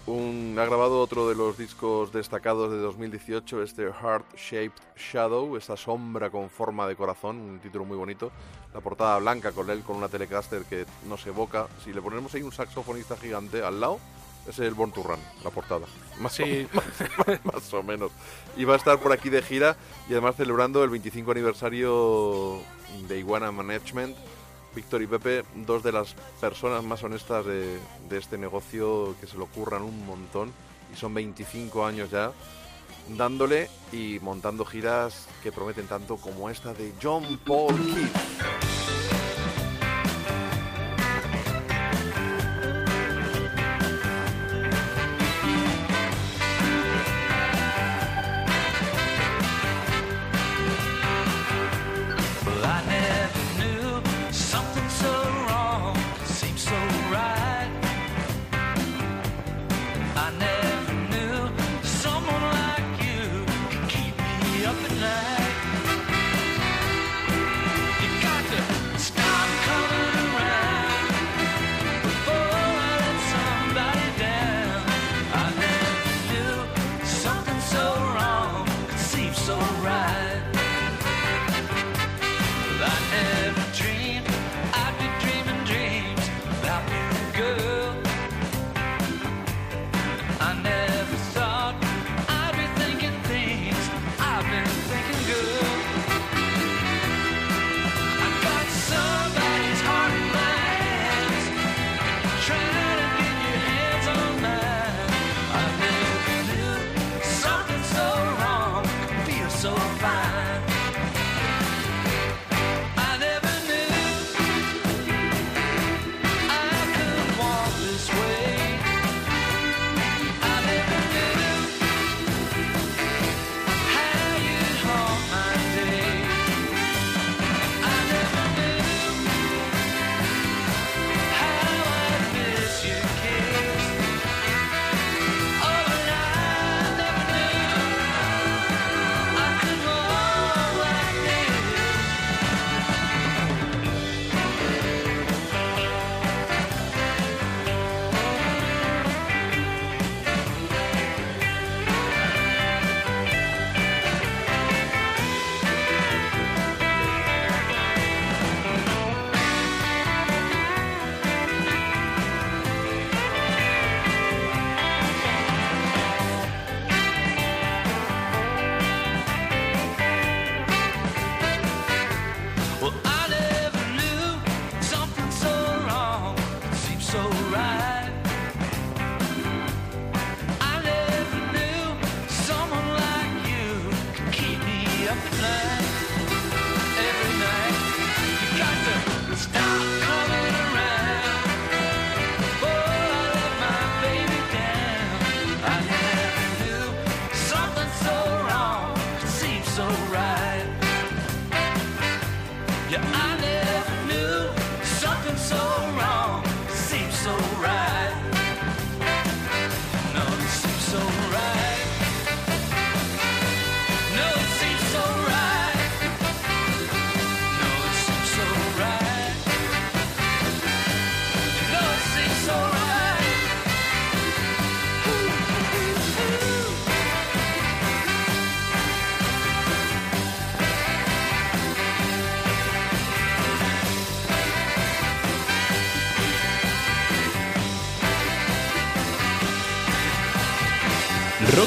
Un, ha grabado otro de los discos destacados de 2018, este Heart Shaped Shadow, esta sombra con forma de corazón, un título muy bonito. La portada blanca con él, con una Telecaster que no se evoca. Si le ponemos ahí un saxofonista gigante al lado, es el Born to Run, la portada. Más, Sí. o, más, más o menos. Y va a estar por aquí de gira y además celebrando el 25 aniversario de Iguana Management. Víctor y Pepe, dos de las personas más honestas de, este negocio que se lo curran un montón y son 25 años ya dándole y montando giras que prometen tanto como esta de John Paul Keith.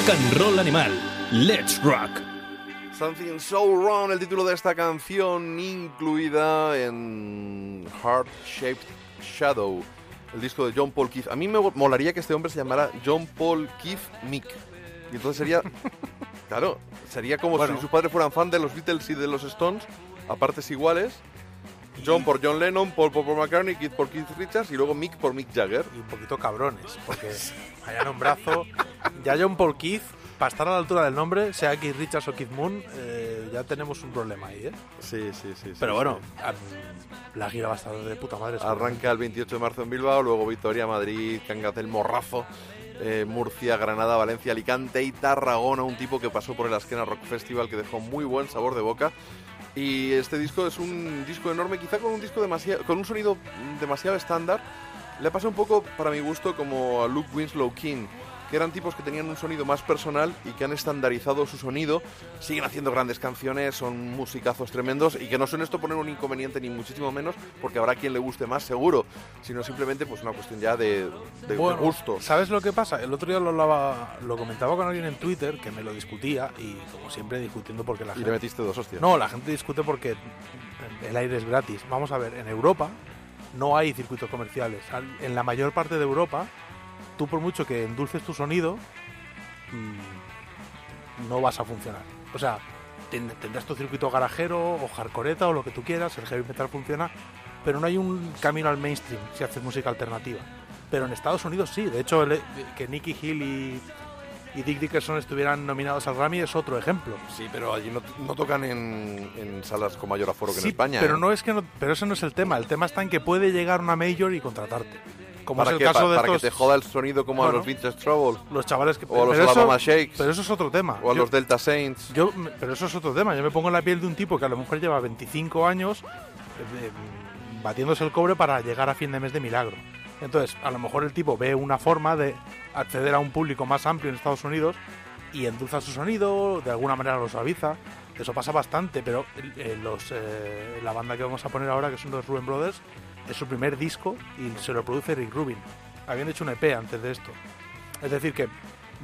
Rock and Roll Animal. Let's Rock. Something So Wrong, el título de esta canción, incluida en Heart Shaped Shadow, el disco de John Paul Keith. A mí me molaría que este hombre se llamara John Paul Keith Mick. Y entonces sería. Claro, sería como Bueno. si sus padres fueran fan de los Beatles y de los Stones, a partes iguales. John por John Lennon, Paul por Paul McCartney, Keith por Keith Richards y luego Mick por Mick Jagger. Y un poquito cabrones, porque hayan un brazo. Ya John Paul Keith, para estar a la altura del nombre, sea Keith Richards o Keith Moon, eh, ya tenemos un problema ahí, ¿eh? Sí, sí, sí. Pero sí, bueno, sí. am, la gira va a estar de puta madre. Arranca el 28 de marzo en Bilbao, luego Vitoria, Madrid, Cangas del Morrazo, eh, Murcia, Granada, Valencia, Alicante y Tarragona, un tipo que pasó por el Asquena Rock Festival que dejó muy buen sabor de boca. Y este disco es un disco enorme, quizá con un disco demasiado, con un sonido demasiado estándar. Le pasa un poco, para mi gusto, como a Luke Winslow King, que eran tipos que tenían un sonido más personal y que han estandarizado su sonido. Siguen haciendo grandes canciones, son musicazos tremendos y que no son esto poner un inconveniente ni muchísimo menos, porque habrá quien le guste más, seguro, sino simplemente pues una cuestión ya de, de- de Bueno, gusto. ¿Sabes lo que pasa? El otro día lo, hablaba- lo comentaba con alguien en Twitter que me lo discutía y como siempre discutiendo porque la Y le gente... metiste dos hostias. No, la gente discute porque el aire es gratis. Vamos a ver, en Europa no hay circuitos comerciales. Al- En la mayor parte de Europa, tú por mucho que endulces tu sonido, mm, no vas a funcionar. O sea, ten- tendrás tu circuito garajero o hardcoreta o lo que tú quieras, el heavy metal funciona, pero no hay un camino al mainstream si haces música alternativa. Pero en Estados Unidos sí, de hecho el- que Nicky Hill y, y Dick Dickerson estuvieran nominados al Grammy es otro ejemplo. Sí, pero allí no, no tocan en, en salas con mayor aforo que Sí, en España. Pero ¿eh? no es que no, pero ese no es el tema. El tema está en que puede llegar una major y contratarte. Como ¿Para es el qué? caso de para estos, que te joda el sonido como a los Vintage Trouble los chavales que o a los Alabama Shakes Pero eso es otro tema. o a Yo- los Delta Saints. yo, pero eso es otro tema. Yo me pongo en la piel de un tipo que a lo mejor lleva 25 años eh, eh, batiéndose el cobre para llegar a fin de mes de milagro. Entonces, a lo mejor el tipo ve una forma de acceder a un público más amplio en Estados Unidos y endulza su sonido, de alguna manera lo suaviza. Eso pasa bastante, pero eh, los, eh, la banda que vamos a poner ahora, que son los Rubin Brothers, es su primer disco y se lo produce Rick Rubin. Habían hecho un EP antes de esto. Es decir, que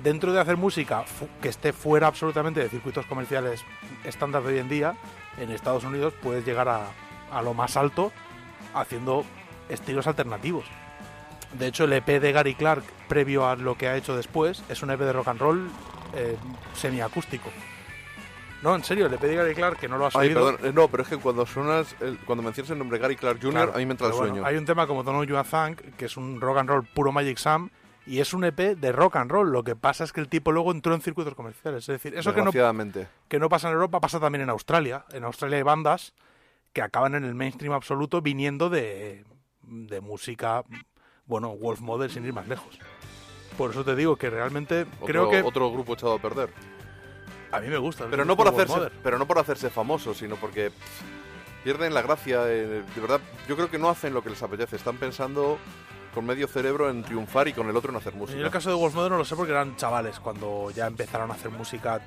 dentro de hacer música que esté fuera absolutamente de circuitos comerciales estándar de hoy en día, en Estados Unidos puedes llegar a, a lo más alto haciendo estilos alternativos. De hecho, el EP de Gary Clark, previo a lo que ha hecho después, es un EP de rock and roll eh, semiacústico. No, en serio, el EP de Gary Clark, que no lo has Ay, oído. perdón, eh, no, pero es que cuando suenas, el- cuando mencionas el nombre Gary Clark Jr., Claro, a mí me entra el bueno, sueño. hay un tema como Don't Know You a Thank, que es un rock and roll puro Magic Sam, y es un EP de rock and roll. Lo que pasa es que el tipo luego entró en circuitos comerciales. Es decir, eso que no, que no pasa en Europa pasa también en Australia. En Australia hay bandas que acaban en el mainstream absoluto viniendo de, de música, bueno, Wolf Mother sin ir más lejos. Por eso te digo que realmente Otro, creo que otro grupo echado a perder. A mí me gusta. el Pero no por hacerse, Mother. pero no por hacerse famosos, sino porque pierden la gracia. eh, de verdad, yo creo que no hacen lo que les apetece. Están pensando con medio cerebro en triunfar y con el otro en hacer En música. el caso de Wolf Mother no lo sé porque eran chavales cuando ya empezaron a hacer música.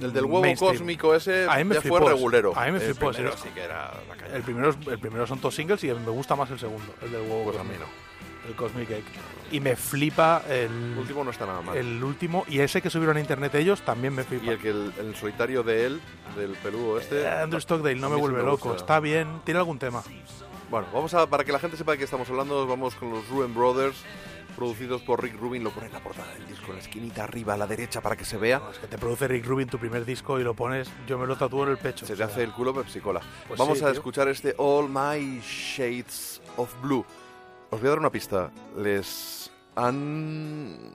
el del huevo mainstream. cósmico ese A mí me ya flipó fue regulero. A mí me El flipó primero disco. sí que era la caña. El primero, el primero son todos singles y me gusta más el segundo, el del huevo. Pues a cósmico, mí no. El Cosmic Egg. Y me flipa el, El último no está nada mal. el último. Y ese que subieron a internet ellos también me flipa. Y el que el, el solitario de él, del peludo este. Eh, Andrew Stockdale no me vuelve me loco. Está bien. Tiene algún tema. Bueno, vamos a, para que la gente sepa de qué estamos hablando, vamos con los Ruin Brothers, producidos por Rick Rubin, lo pone en la portada del disco, en la esquinita arriba a la derecha para que se vea. No, es que te produce Rick Rubin tu primer disco y lo pones, yo me lo tatúo en el pecho. Se o te sea, hace el culo pepsicola. Pues Vamos sí, a tío. escuchar este All My Shades of Blue. Os voy a dar una pista. Les han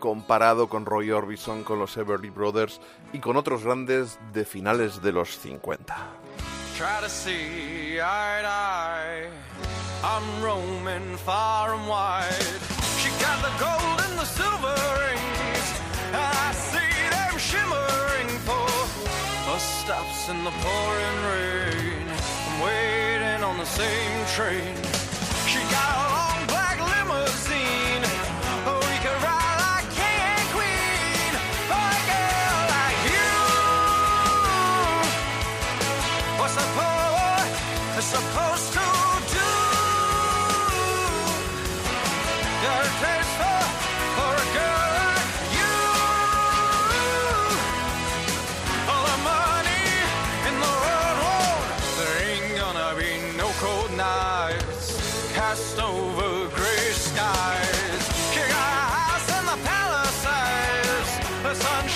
comparado con Roy Orbison, con los Everly Brothers y con otros grandes de finales de los 50. try to see eye to eye. I'm roaming far and wide. She got the gold and the silver rings, and I see them shimmering for bus stops in the pouring rain. I'm waiting on the same train. She got a long black limousine. Over gray skies. She got a house in the Palisades, the sun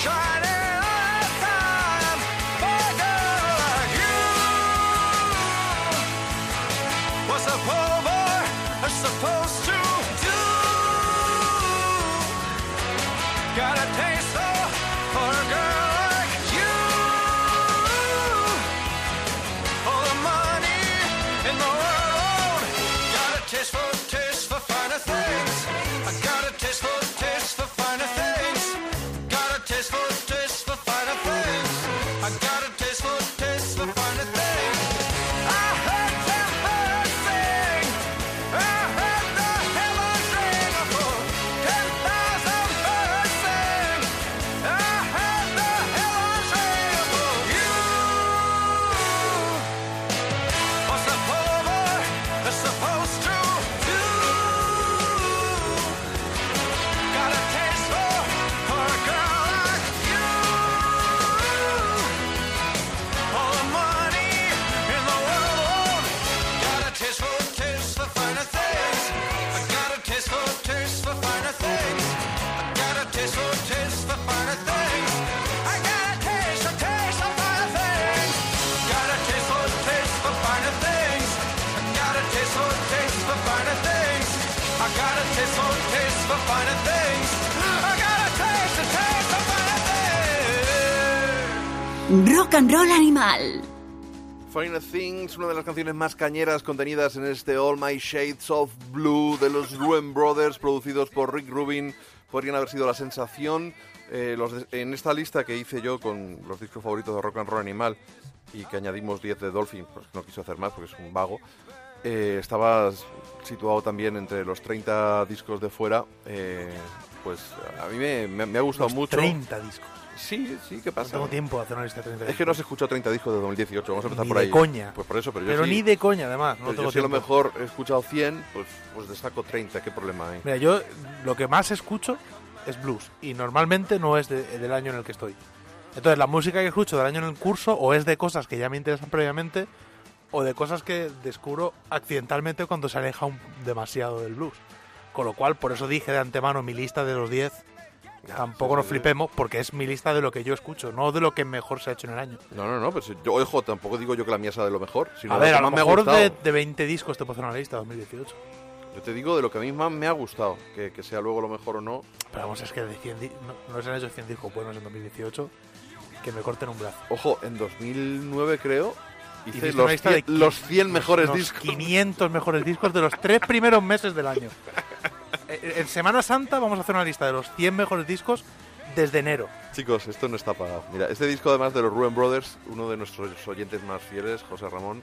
Rock and roll animal. Finer Things, una de las canciones más cañeras contenidas en este All My Shades of Blue de los Ruin Brothers, producidos por Rick Rubin, podrían haber sido la sensación. Eh, los de- en esta lista que hice yo con los discos favoritos de Rock and Roll Animal y que añadimos 10 de Dolphin, pues no quiso hacer más porque es un vago, eh, estaba situado también entre los 30 discos de fuera. eh, pues a mí me, me- me ha gustado los mucho. 30 discos. Sí, sí, ¿qué No pasa? tengo tiempo de hacer una lista de 30 Es que no has escuchado 30 discos de 2018, vamos a empezar Ni por de ahí. coña. Pues por eso, pero yo Pero sí- ni de coña, además. No tengo yo si a lo tiempo. mejor he escuchado 100, pues, pues le saco 30, ¿qué problema hay? Mira, yo lo que más escucho es blues y normalmente no es de- del año en el que estoy. Entonces, la música que escucho del año en el curso o es de cosas que ya me interesan previamente o de cosas que descubro accidentalmente cuando se aleja un- demasiado del blues. Con lo cual, por eso dije de antemano mi lista de los 10. Tampoco sí, nos sí. flipemos porque es mi lista de lo que yo escucho, no de lo que mejor se ha hecho en el año. No, no, no, pues yo, ojo, tampoco digo yo que la mía sea de lo mejor, sino A ver, lo a lo me mejor de, de 20 discos te puedo hacer una lista 2018. Yo te digo de lo que a mí más me ha gustado, que, que sea luego lo mejor o no. Pero vamos, es que de 100 di- no, no se han hecho 100 discos buenos en 2018 que me corten un brazo. Ojo, en 2009 creo, hice los lista 100, de los 100 mejores los discos. 500 mejores discos de los tres primeros meses del año. Eh, En Semana Santa vamos a hacer una lista de los 100 mejores discos desde enero. Chicos, esto no está pagado. Mira, este disco además de los Ruben Brothers, uno de nuestros oyentes más fieles, José Ramón,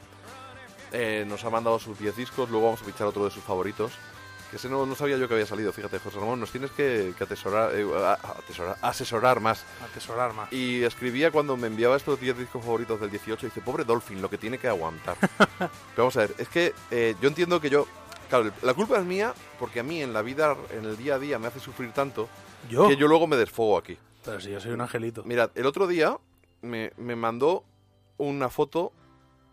eh, nos ha mandado sus 10 discos, luego vamos a fichar otro de sus favoritos. Que ese no, no sabía yo que había salido, fíjate, José Ramón, nos tienes que, que atesorar, eh, atesorar- asesorar más. Atesorar más. Y escribía cuando me enviaba estos 10 discos favoritos del 18, dice, pobre Dolphin, lo que tiene que aguantar. Pero vamos a ver, es que eh, yo entiendo que yo... Claro, la culpa es mía porque a mí en la vida, en el día a día, me hace sufrir tanto ¿Yo? que yo luego me desfogo aquí. Pero si yo soy un angelito. Mirad, el otro día me, me mandó una foto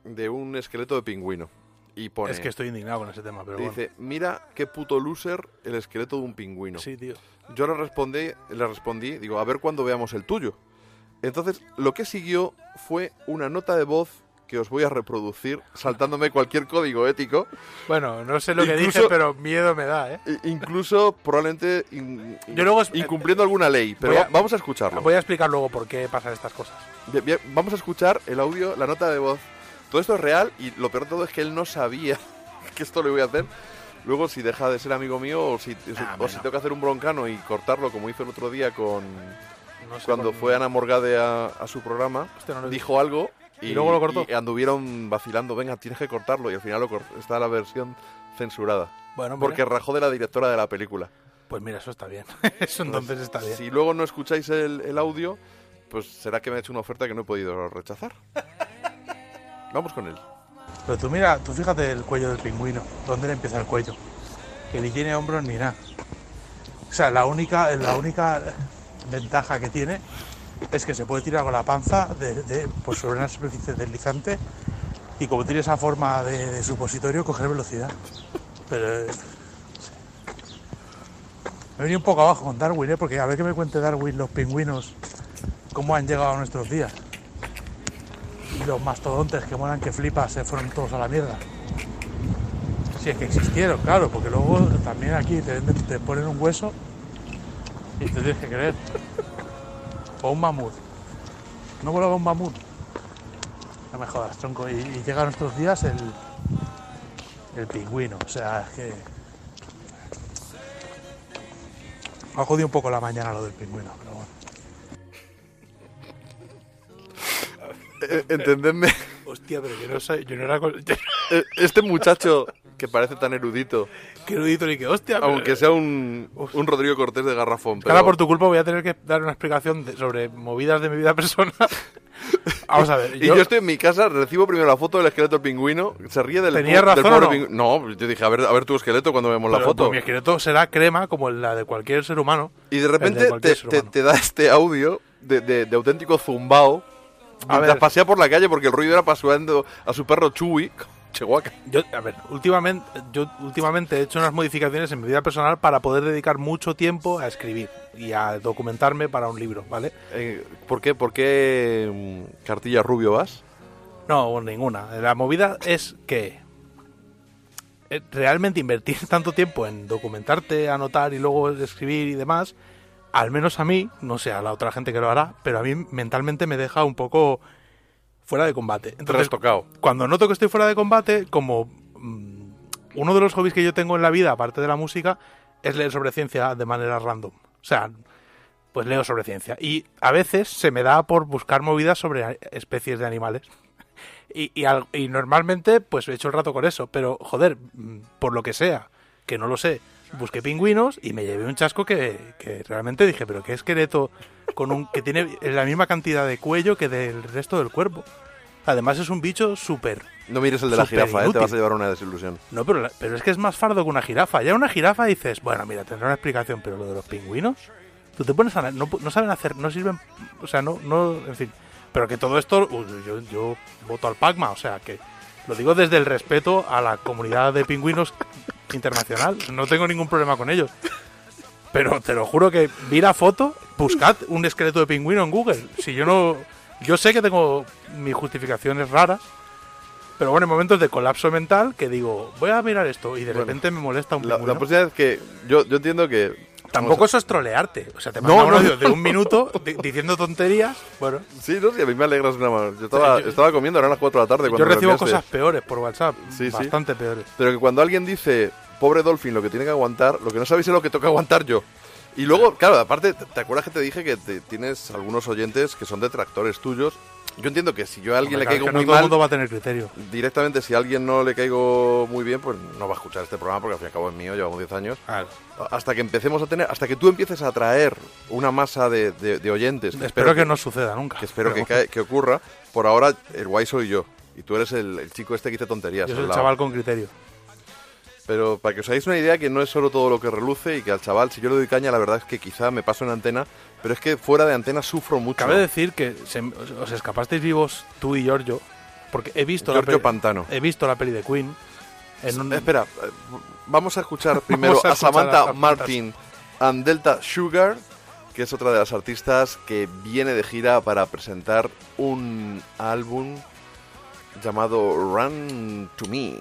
de un esqueleto de pingüino. Y pone... Es que estoy indignado con ese tema, pero bueno. dice, mira qué puto loser el esqueleto de un pingüino. Sí, tío. Yo le respondí, le respondí, digo, a ver cuándo veamos el tuyo. Entonces, lo que siguió fue una nota de voz que os voy a reproducir, saltándome cualquier código ético. Bueno, no sé lo que Incluso- dije, pero miedo me da, ¿eh? incluso probablemente in- Yo luego incumpliendo alguna ley. Pero a- va- vamos a escucharlo. Voy a explicar luego por qué pasan estas cosas. Bien, bien, vamos a escuchar el audio, la nota de voz. Todo esto es real y lo peor de todo es que él no sabía que esto lo voy a hacer. Luego, si deja de ser amigo mío o si, Ah, o si tengo que hacer un broncano y cortarlo como hizo el otro día con No sé cuando por- fue Ana Morgade a, a su programa, no dijo algo y, ¿Y luego lo cortó? y anduvieron vacilando, venga, tienes que cortarlo y al final lo está la versión censurada. Bueno, mira. Porque rajó de la directora de la película. Pues mira, eso está bien. eso entonces está bien. Si luego no escucháis el, el audio, pues será que me ha hecho una oferta que no he podido rechazar. Vamos con él. Pero tú mira, tú fíjate el cuello del pingüino, dónde le empieza el cuello, que ni tiene hombros ni nada. O sea, la única, la única ventaja que tiene es que se puede tirar con la panza por sobre una superficie deslizante y como tiene esa forma de, supositorio, coger velocidad. Pero eh, me venido un poco abajo con Darwin, ¿eh? porque a ver que me cuente Darwin los pingüinos, cómo han llegado a nuestros días. Los mastodontes que molan que flipas se fueron todos a la mierda. Si es que existieron, claro, porque luego también aquí te, ponen un hueso y te tienes que creer. O un mamut. ¿No volaba un mamut? No me jodas, tronco. Y, y llega a nuestros días el, el pingüino. O sea, es que. Ha jodido un poco la mañana lo del pingüino, pero bueno. Eh, entendedme, Hostia, pero yo no, soy, yo no era. con- eh, este muchacho que parece tan erudito, Qué erudito ni que hostia. pero- aunque sea un, un Rodrigo Cortés de Garrafón, pero Ahora por tu culpa voy a tener que dar una explicación de- sobre movidas de mi vida personal. Vamos a ver. Y yo, estoy en mi casa, recibo primero la foto del esqueleto del pingüino, se ríe del, ¿Tenías po- del razón pobre no? pingüino. No, yo dije, a ver, a ver tu esqueleto cuando vemos la pero, foto. pues, mi esqueleto será crema como la de cualquier ser humano. Y de repente cualquier te, te- te da este audio de, de- de auténtico zumbao A mientras ver. pasea por la calle porque el ruido era pasando a su perro Chewy. Chihuahua. Yo, a ver, últimamente, yo últimamente he hecho unas modificaciones en mi vida personal para poder dedicar mucho tiempo a escribir y a documentarme para un libro, ¿vale? Eh, ¿Por qué, por qué mm, cartilla rubio vas? No, ninguna. La movida es que eh, realmente invertir tanto tiempo en documentarte, anotar y luego escribir y demás, al menos a mí, no sé a la otra gente que lo hará, pero a mí mentalmente me deja un poco fuera de combate. Entonces, Trastocado. cuando noto que estoy fuera de combate, como mm, uno de los hobbies que yo tengo en la vida, aparte de la música, es leer sobre ciencia de manera random. O sea, pues leo sobre ciencia. Y a veces se me da por buscar movidas sobre especies de animales. Y, y normalmente, pues he hecho el rato con eso. Pero, joder, mm, por lo que sea, que no lo sé, busqué pingüinos y me llevé un chasco que, que realmente dije, pero qué esqueleto con un que tiene la misma cantidad de cuello que del resto del cuerpo. Además es un bicho súper... No mires el de la jirafa, ¿eh? te vas a llevar una desilusión. No, pero, la- pero es que es más fardo que una jirafa. Ya una jirafa dices, bueno, mira, tendrá una explicación, pero lo de los pingüinos, tú te pones a... No, no saben hacer, no sirven... O sea, no, no, en fin. Pero que todo esto, uy, yo, yo voto al Pacma, o sea, que lo digo desde el respeto a la comunidad de pingüinos internacional. No tengo ningún problema con ellos. Pero te lo juro que vi la foto, buscad un esqueleto de pingüino en Google. Si yo no... Yo sé que tengo mis justificaciones raras, pero bueno, en momentos de colapso mental que digo, voy a mirar esto y de Bueno, repente me molesta un La, pingüino. la próxima vez que yo, yo entiendo que... Tampoco eso es trolearte. O sea, te No, manda un no. audio de un minuto di- diciendo tonterías. Bueno, Sí, no, sí, a mí me alegras una mano. Yo estaba, Yo- estaba comiendo, eran las 4 de la tarde yo cuando me recibo cosas peores por WhatsApp. Sí, sí. bastante peores. Pero que cuando alguien dice, pobre Dolphin, lo que tiene que aguantar, lo que no sabéis es lo que toca aguantar yo. Y luego, claro, aparte, ¿te acuerdas que te dije que te- tienes algunos oyentes que son detractores tuyos? Yo entiendo que si yo a alguien Hombre, le claro, caigo que no muy todo el mal, mundo va a tener criterio. directamente si a alguien no le caigo muy bien, pues no va a escuchar este programa porque al fin y al cabo es mío, llevamos 10 años. Claro. Hasta que empecemos a tener, hasta que tú empieces a atraer una masa de, de- de oyentes. Espero, que, no suceda nunca. que espero que, cae- que ocurra. Por ahora, el guay soy yo. Y tú eres el, el chico este que dice tonterías. Yo soy el lado. chaval con criterio. Pero para que os hagáis una idea que no es solo todo lo que reluce y que al chaval, si yo le doy caña, la verdad es que quizá me paso en antena, pero es que fuera de antena sufro mucho. Cabe decir que se- os escapasteis vivos tú y Giorgio, porque he visto, la Giorgio Pantano. he visto la peli de Queen En un- Espera, vamos a escuchar primero a a, escuchar a Samantha Martin and Delta Sugar, que es otra de las artistas que viene de gira para presentar un álbum llamado Run to Me.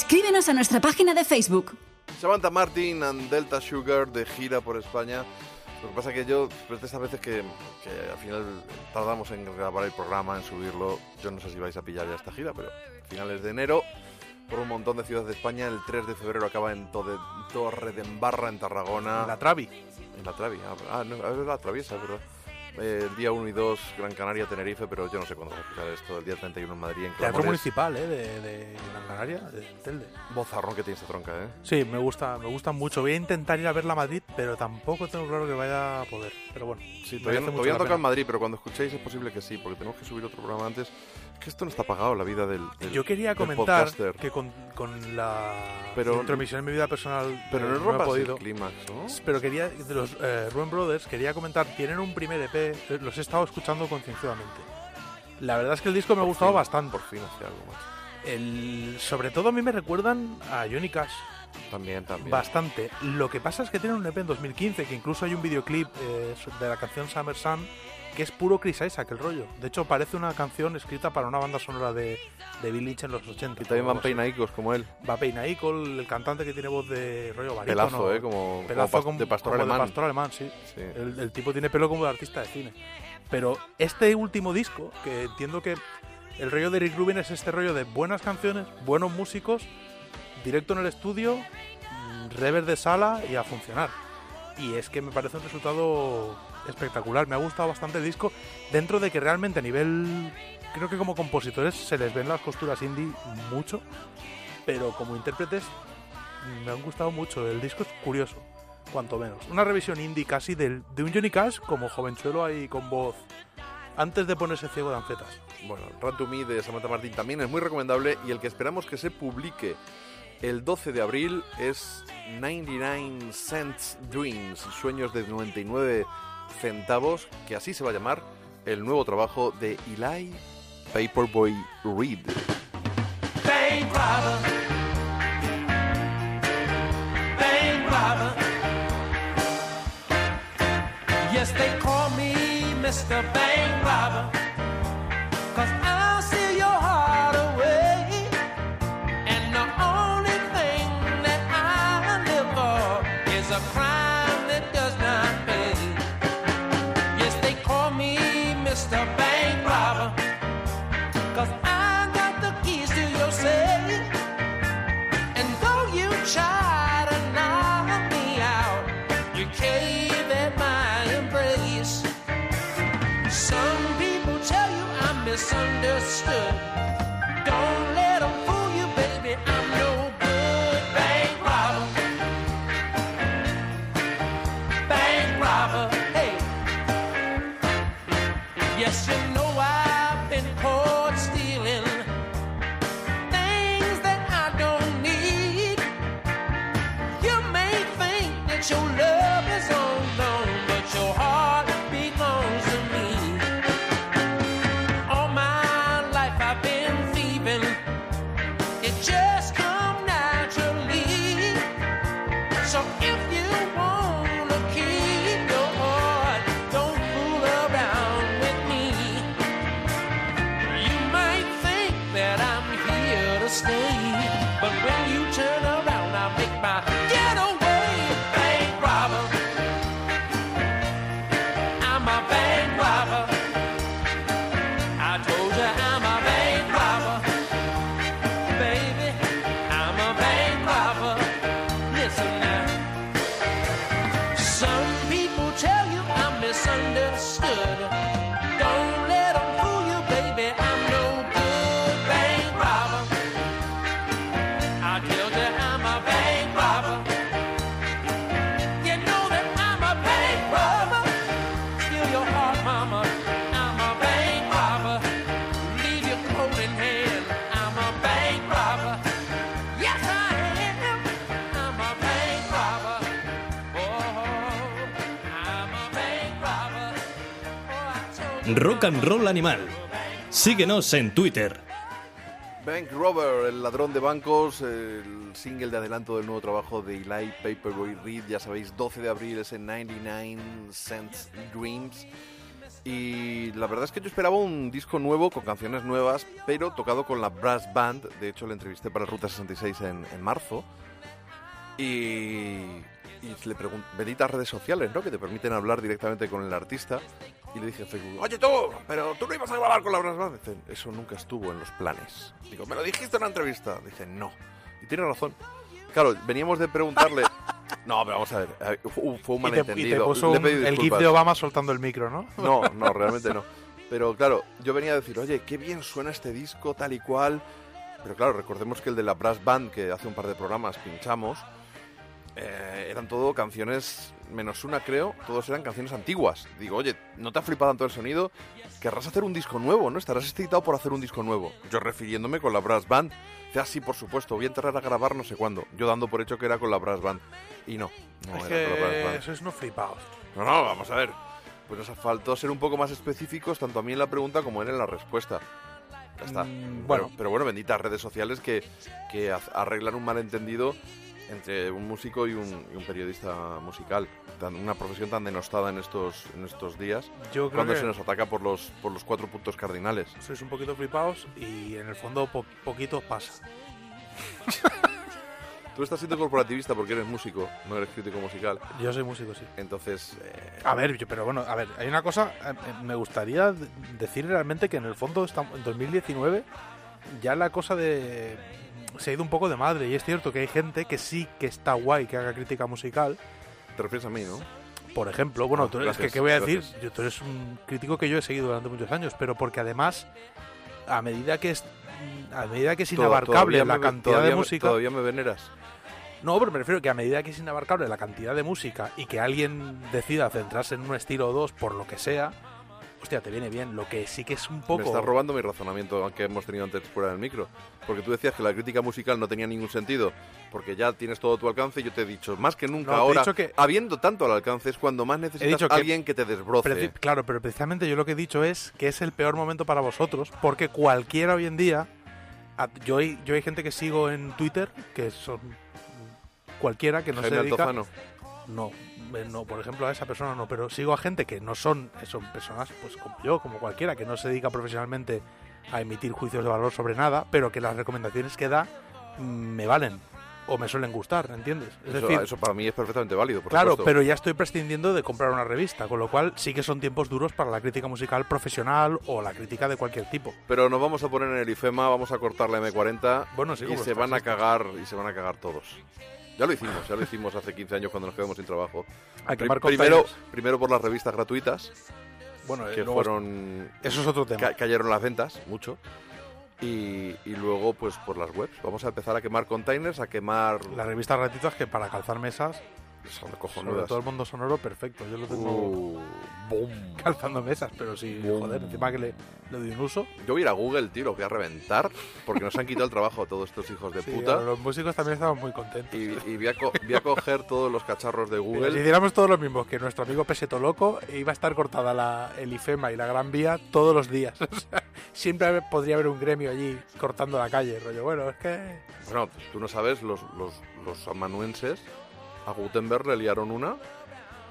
Escríbenos a nuestra página de Facebook. Samantha Martin and Delta Sugar de gira por España. Lo que pasa que yo, después de estas veces que, que al final tardamos en grabar el programa, en subirlo, yo no sé si vais a pillar ya esta gira, pero finales de enero, por un montón de ciudades de España, el 3 de febrero acaba en Tode- Torre de Embarra, en Tarragona. La Travi. En la Travi, ah, ah, no, es la Traviesa, es verdad. Eh, el día 1 y 2, Gran Canaria, Tenerife, pero yo no sé cuándo va a escuchar esto. El día 31 en Madrid, en Teatro Clamores. municipal, ¿eh? De, de Gran Canaria, de Telde. Bozarrón que tiene esta tronca, ¿eh? Sí, me gusta, me gusta mucho. Voy a intentar ir a verla a Madrid, pero tampoco tengo claro que vaya a poder. Pero bueno, Sí, todavía, no, todavía no toca en Madrid, pero cuando escuchéis es posible que sí, porque tenemos que subir otro programa antes. Es que esto no está pagado, la vida del, del- Yo quería del comentar podcaster. que con, con la Pero- intromisión en mi vida personal Pero eh, no he rompas el podido. clímax, ¿no? Pero quería, de los eh, Ruben Brothers, quería comentar, tienen un primer EP, eh, los he estado escuchando concienzudamente. La verdad es que el disco me ha gustado bastante. Por fin hace algo más. El, sobre todo a mí me recuerdan a Johnny Cash También, también. bastante. Lo que pasa es que tienen un EP en 2015, que incluso hay un videoclip eh, de la canción Summer Sun, que es puro Chris Isaac el rollo. De hecho, parece una canción escrita para una banda sonora de, de Bill Lynch en los 80. Y también van peinaicos como él. Va Peinaico, el cantante que tiene voz de rollo barítono. Pelazo, ¿eh? Como, Pelazo como de pastor como alemán. pastor alemán, sí. Sí. El, el tipo tiene pelo como de artista de cine. Pero este último disco, que entiendo que el rollo de Rick Rubin es este rollo de buenas canciones, buenos músicos, directo en el estudio, mm, rever de sala y a funcionar. Y es que me parece un resultado espectacular. Me ha gustado bastante el disco, dentro de que realmente a nivel, creo que como compositores se les ven las costuras indie mucho, pero como intérpretes me han gustado mucho. El disco es curioso, cuanto menos. Una revisión indie casi del, de un Johnny Cash como jovenchuelo ahí con voz, antes de ponerse ciego de anfetas. Bueno, Run to Me de Samantha Martin también es muy recomendable y el que esperamos que se publique el 12 de abril es 99 Cents Dreams, Sueños de 99 centavos, que así se va a llamar el nuevo trabajo de Eli Paperboy Reed. Mr. Rock and Roll Animal. Síguenos en Twitter. Bank Robber, el ladrón de bancos, el single de adelanto del nuevo trabajo de Eli Paperboy Reed, ya sabéis, 12 de abril es en 99 Cents Dreams. Y la verdad es que yo esperaba un disco nuevo con canciones nuevas, pero tocado con la Brass Band. De hecho, le entrevisté para Ruta 66 en, en marzo. Y, y le pregunté, benditas redes sociales, ¿no? Que te permiten hablar directamente con el artista. Y le dije en Facebook, oye tú, pero tú no ibas a grabar con la Brass Band. Dicen, eso nunca estuvo en los planes. Digo, me lo dijiste en una entrevista. Dicen, no. Y tiene razón. Claro, veníamos de preguntarle... No, pero vamos a ver, eh, fue, un Y te, y malentendido. te puso un- el GIF de Obama soltando el micro, ¿no? No, no, realmente no. Pero claro, yo venía a decir, oye, qué bien suena este disco, tal y cual. Pero claro, recordemos que el de la Brass Band, que hace un par de programas pinchamos, eh, eran todo canciones, menos una creo, todos eran canciones antiguas. Digo, oye, ¿no te ha flipado tanto el sonido? Querrás hacer un disco nuevo, ¿no? Estarás excitado por hacer un disco nuevo. Yo refiriéndome con la Brass Band. Dice, ah, sí, por supuesto, voy a enterrar a grabar no sé cuándo. Yo dando por hecho que era con la Brass Band. Y no, no es era con la Brass Band. sois unos flipados. No, no, vamos a ver. Pues nos faltó ser un poco más específicos, tanto a mí en la pregunta como él en la respuesta. Ya está. Mm, bueno, bueno. pero bueno, benditas redes sociales que, que arreglan un malentendido entre un músico y un, y un periodista musical. Tan- una profesión tan denostada en estos, en estos días, Yo creo cuando que se nos ataca por los, por los cuatro puntos cardinales. sois un poquito flipados y en el fondo po- poquito pasa. Tú estás siendo corporativista porque eres músico, no eres crítico musical. Yo soy músico, sí. Entonces, eh, A ver, yo- pero bueno, a ver, hay una cosa, eh, eh, me gustaría decir realmente que en el fondo estamos en 2019 ya la cosa de se ha ido un poco de madre y es cierto que hay gente que sí que está guay que haga crítica musical, te refieres a mí, ¿no? por ejemplo. Bueno, Ah, tú- es gracias, que, ¿qué voy a decir? Yo, tú eres un crítico que yo he seguido durante muchos años, pero porque además, a medida que es, a medida que es inabarcable la me- cantidad de música. Todavía me veneras. No, pero me refiero que a medida que es inabarcable la cantidad de música y que alguien decida centrarse en un estilo o dos por lo que sea, hostia, te viene bien. Lo que sí que es un poco. Me estás robando mi razonamiento que hemos tenido antes fuera del micro. Porque tú decías que la crítica musical no tenía ningún sentido, porque ya tienes todo a tu alcance. Y yo te he dicho, más que nunca No, ahora, que- habiendo tanto al alcance, es cuando más necesitas dicho a que- alguien que te desbroce. Claro, pero precisamente yo lo que he dicho es que es el peor momento para vosotros, porque cualquiera hoy en día, yo hay, yo hay gente que sigo en Twitter, que son cualquiera que no Jaime se dedica... Altozano. No, no, por ejemplo a esa persona no, pero sigo a gente que no son, son personas pues como yo, como cualquiera, que no se dedica profesionalmente a emitir juicios de valor sobre nada, pero que las recomendaciones que da mm, me valen o me suelen gustar, ¿entiendes? Es Eso, decir, eso para mí es perfectamente válido. Por Claro, supuesto. pero ya estoy prescindiendo de comprar una revista, con lo cual sí que son tiempos duros para la crítica musical profesional o la crítica de cualquier tipo. Pero nos vamos a poner en el IFEMA, vamos a cortar la M40 Bueno, sí, y se van a cagar y se van a cagar todos. Ya lo hicimos, ya lo hicimos hace 15 años cuando nos quedamos sin trabajo. A quemar primero, primero por las revistas gratuitas, Bueno, eh, que fueron Eso es otro tema. ca- cayeron las ventas mucho. Y, y luego, pues por las webs. Vamos a empezar a quemar containers, a quemar. Las revistas gratuitas que para calzar mesas, Son sobre cojonudas. todo el mundo sonoro, perfecto. Yo lo tengo Uh, boom. calzando mesas, pero sí, Boom. joder, encima que le, le doy un uso. Yo voy a ir a Google, tío, lo voy a reventar. Porque nos han quitado el trabajo a todos estos hijos de Sí, puta. los músicos también estaban muy contentos. Y, y voy, a co- voy a coger todos los cacharros de Mira, si Google. hiciéramos todos lo mismo que nuestro amigo Peseto Loco, iba a estar cortada la, el IFEMA y la Gran Vía todos los días. O sea, siempre podría haber un gremio allí cortando la calle. Rollo, bueno, es que. Bueno, tú no sabes, los, los, los amanuenses a Gutenberg le liaron una.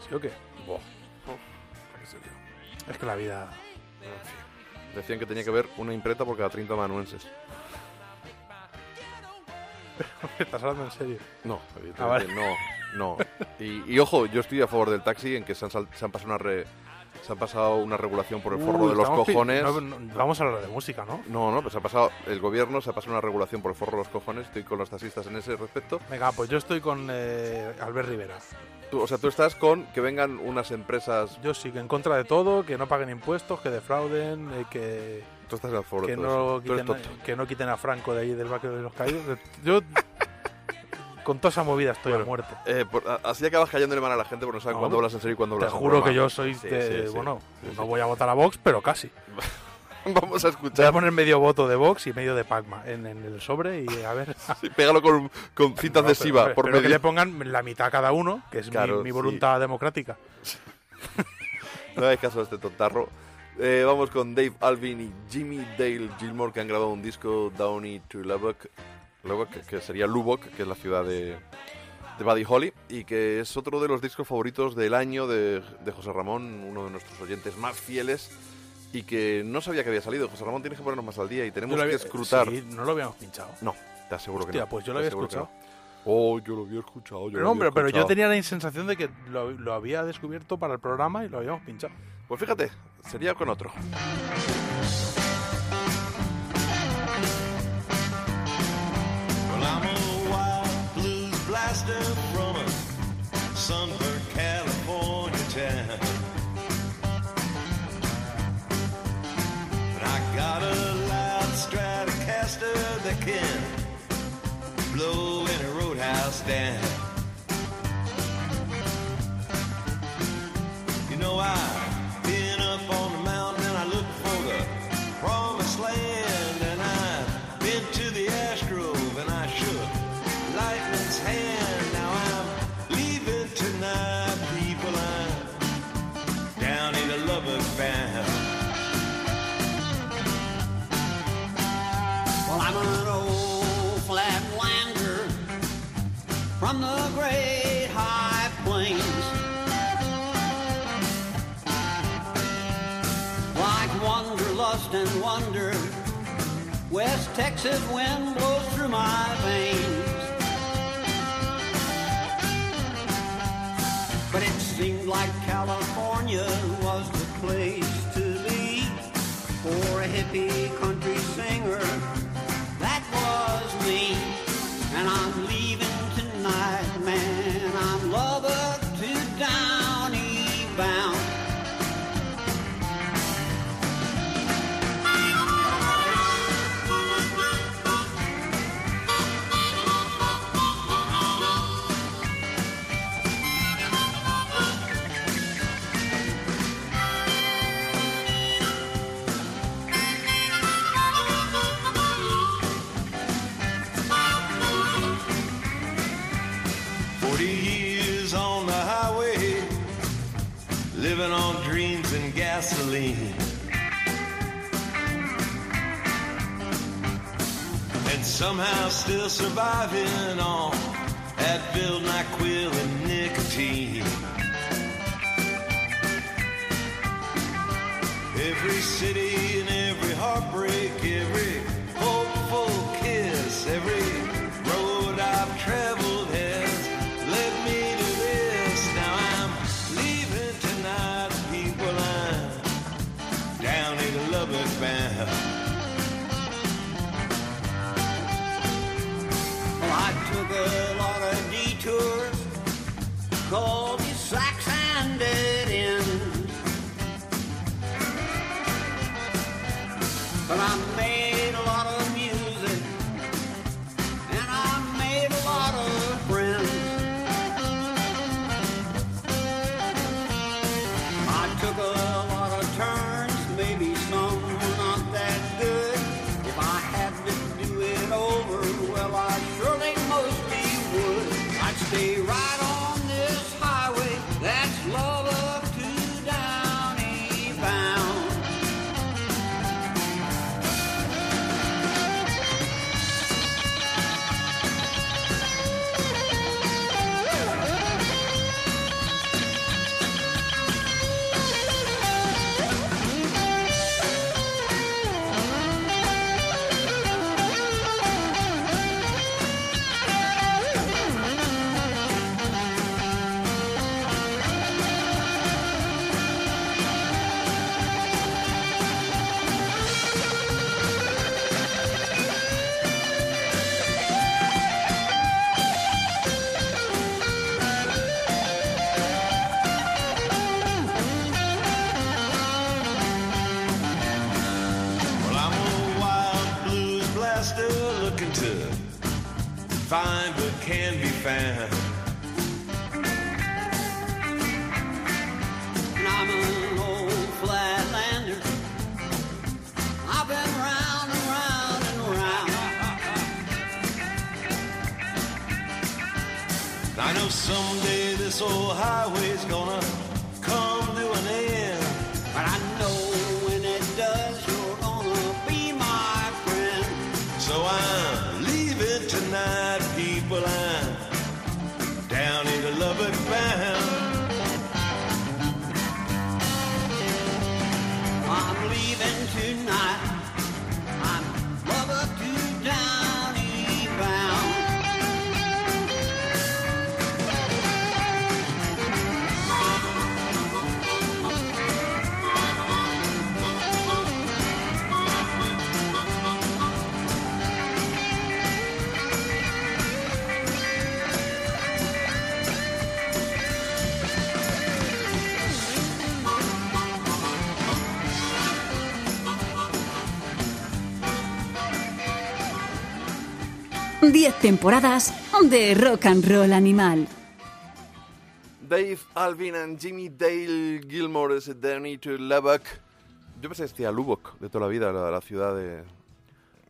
¿Sí o qué? Buah, Es que la vida. en fin. Decían que tenía que haber una imprenta por cada 30 amanuenses. ¿Estás hablando en serio? No, Ah, evidentemente no, no. Y, y ojo, yo estoy a favor del taxi en que se han, se han pasado una re- se han pasado una regulación por el forro Uy, de los cojones. no, no, vamos a hablar de música, ¿no? No, no, pues se ha pasado el gobierno se ha pasado una regulación por el forro de los cojones. Estoy con los taxistas en ese respecto. Venga, pues yo estoy con eh, Albert Rivera. Tú- o sea, tú estás con que vengan unas empresas. Yo sí que en contra de todo, que no paguen impuestos, que defrauden, eh, que, Tú estás a favor que, de no todo eso. Tú eres quiten, que no quiten a Franco de ahí del barrio de los caídos. Yo con toda esa movida estoy a muerte. Eh, por- así acabas cayéndole mal a la gente porque no saben No, cuándo hablas en serio y cuándo Te hablas en juro broma. que yo soy Sí, de. sí, sí. Bueno, Sí, no sí. voy a votar a Vox, pero casi. Vamos a Voy a escuchar. poner medio voto de Vox y medio de Pacma en, en el sobre y a ver. Sí, pégalo con, con cinta No, adhesiva pero- por pero que medio. le pongan la mitad a cada uno, que es mi- Claro, mi, sí. voluntad democrática. No hagáis caso a este tontarro. Eh, vamos con Dave Alvin y Jimmy Dale Gilmore que han grabado un disco Downey to Lubbock, Lubbock, que sería Lubbock, que es la ciudad de, de Buddy Holly, y que es otro de los discos favoritos del año de, de José Ramón, uno de nuestros oyentes más fieles, y que no sabía que había salido. José Ramón, tienes que ponernos más al día y tenemos lo que había- escrutar. Sí, no lo habíamos pinchado. No, te aseguro que Hostia, no. pues yo lo había que escuchado. no. Oh, yo lo había escuchado. Yo Pero, lo no, había pero, pero yo escuchado. tenía la sensación de que lo, lo había descubierto para el programa y lo habíamos pinchado. Pues fíjate, sería con otro. Blues from a sunburned California town. And I got a loud Stratocaster that can blow any roadhouse down. And wonder, West Texas wind blows through my veins. But it seemed like California was the place to be for a hippie country singer. That was me, and I'm leaving tonight, man. I'm Lubbock to Downey gasoline. Somehow still surviving on Advil, NyQuil, and nicotine. Every city and every heartbreak, every hopeful kiss, every road I've traveled I took a lot of detours, called me sacks and dead ends. But I 10 temporadas de rock and roll animal. Dave Alvin and Jimmy Dale Gilmore is Danny to Lubbock. Yo pensé que decía Lubbock de toda la vida, la, la ciudad de.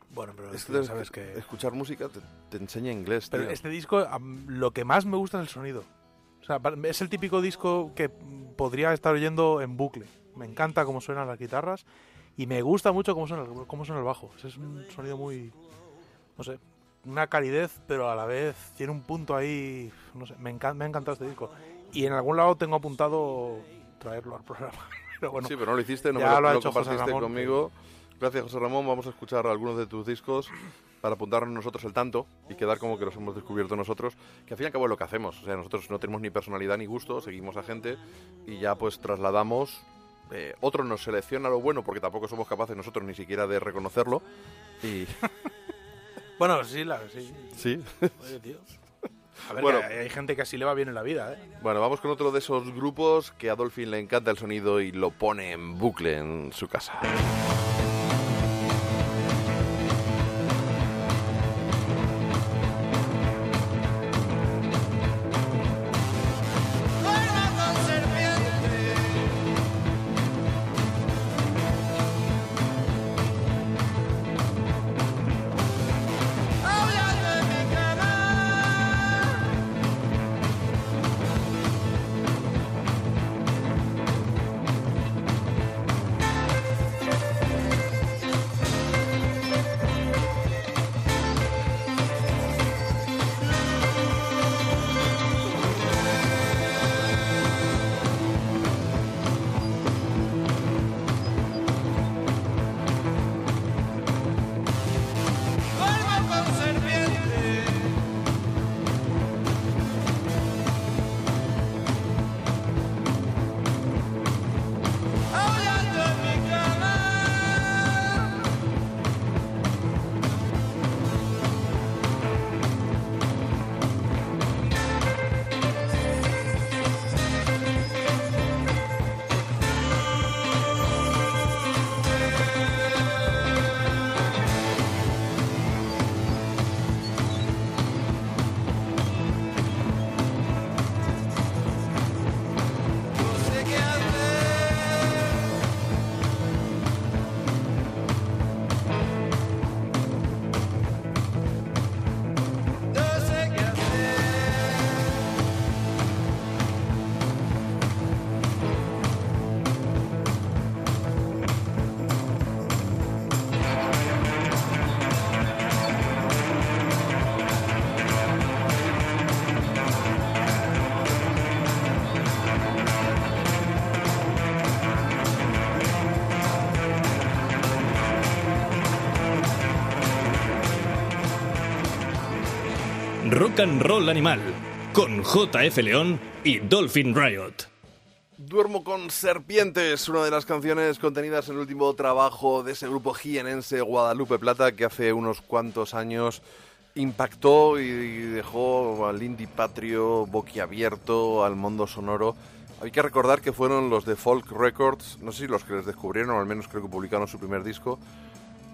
Bueno, pero este sabes que. Escuchar música te, te enseña inglés. Pero tío. este disco, lo que más me gusta es el sonido. O sea, es el típico disco que podría estar oyendo en bucle. Me encanta cómo suenan las guitarras y me gusta mucho cómo suena, cómo suena el bajo. Es un sonido muy. No sé, una calidez, pero a la vez tiene un punto ahí, no sé, me, encan- me ha encantado este disco. Y en algún lado tengo apuntado traerlo al programa. Pero bueno, sí, pero no lo hiciste, no ya me lo, lo compartiste conmigo. Gracias, José Ramón. Vamos a escuchar algunos de tus discos para apuntarnos nosotros el tanto y quedar como que los hemos descubierto nosotros, que al fin y al cabo es lo que hacemos. O sea, nosotros no tenemos ni personalidad ni gusto, seguimos a gente y ya pues trasladamos. Eh, otro nos selecciona lo bueno porque tampoco somos capaces nosotros ni siquiera de reconocerlo. Y Bueno, sí, la, sí. sí. Oye, tío. A ver, Bueno. que hay hay gente que así le va bien en la vida, ¿eh? Bueno, vamos con otro de esos grupos que a Dolphin le encanta el sonido y lo pone en bucle en su casa. Rock Roll Animal, con JF León y Dolphin Riot. Duermo con serpientes, una de las canciones contenidas en el último trabajo de ese grupo jienense Guadalupe Plata que hace unos cuantos años impactó y dejó al indie patrio boquiabierto al mundo sonoro. Hay que recordar que fueron los de Folk Records, no sé si los que les descubrieron, o al menos creo que publicaron su primer disco,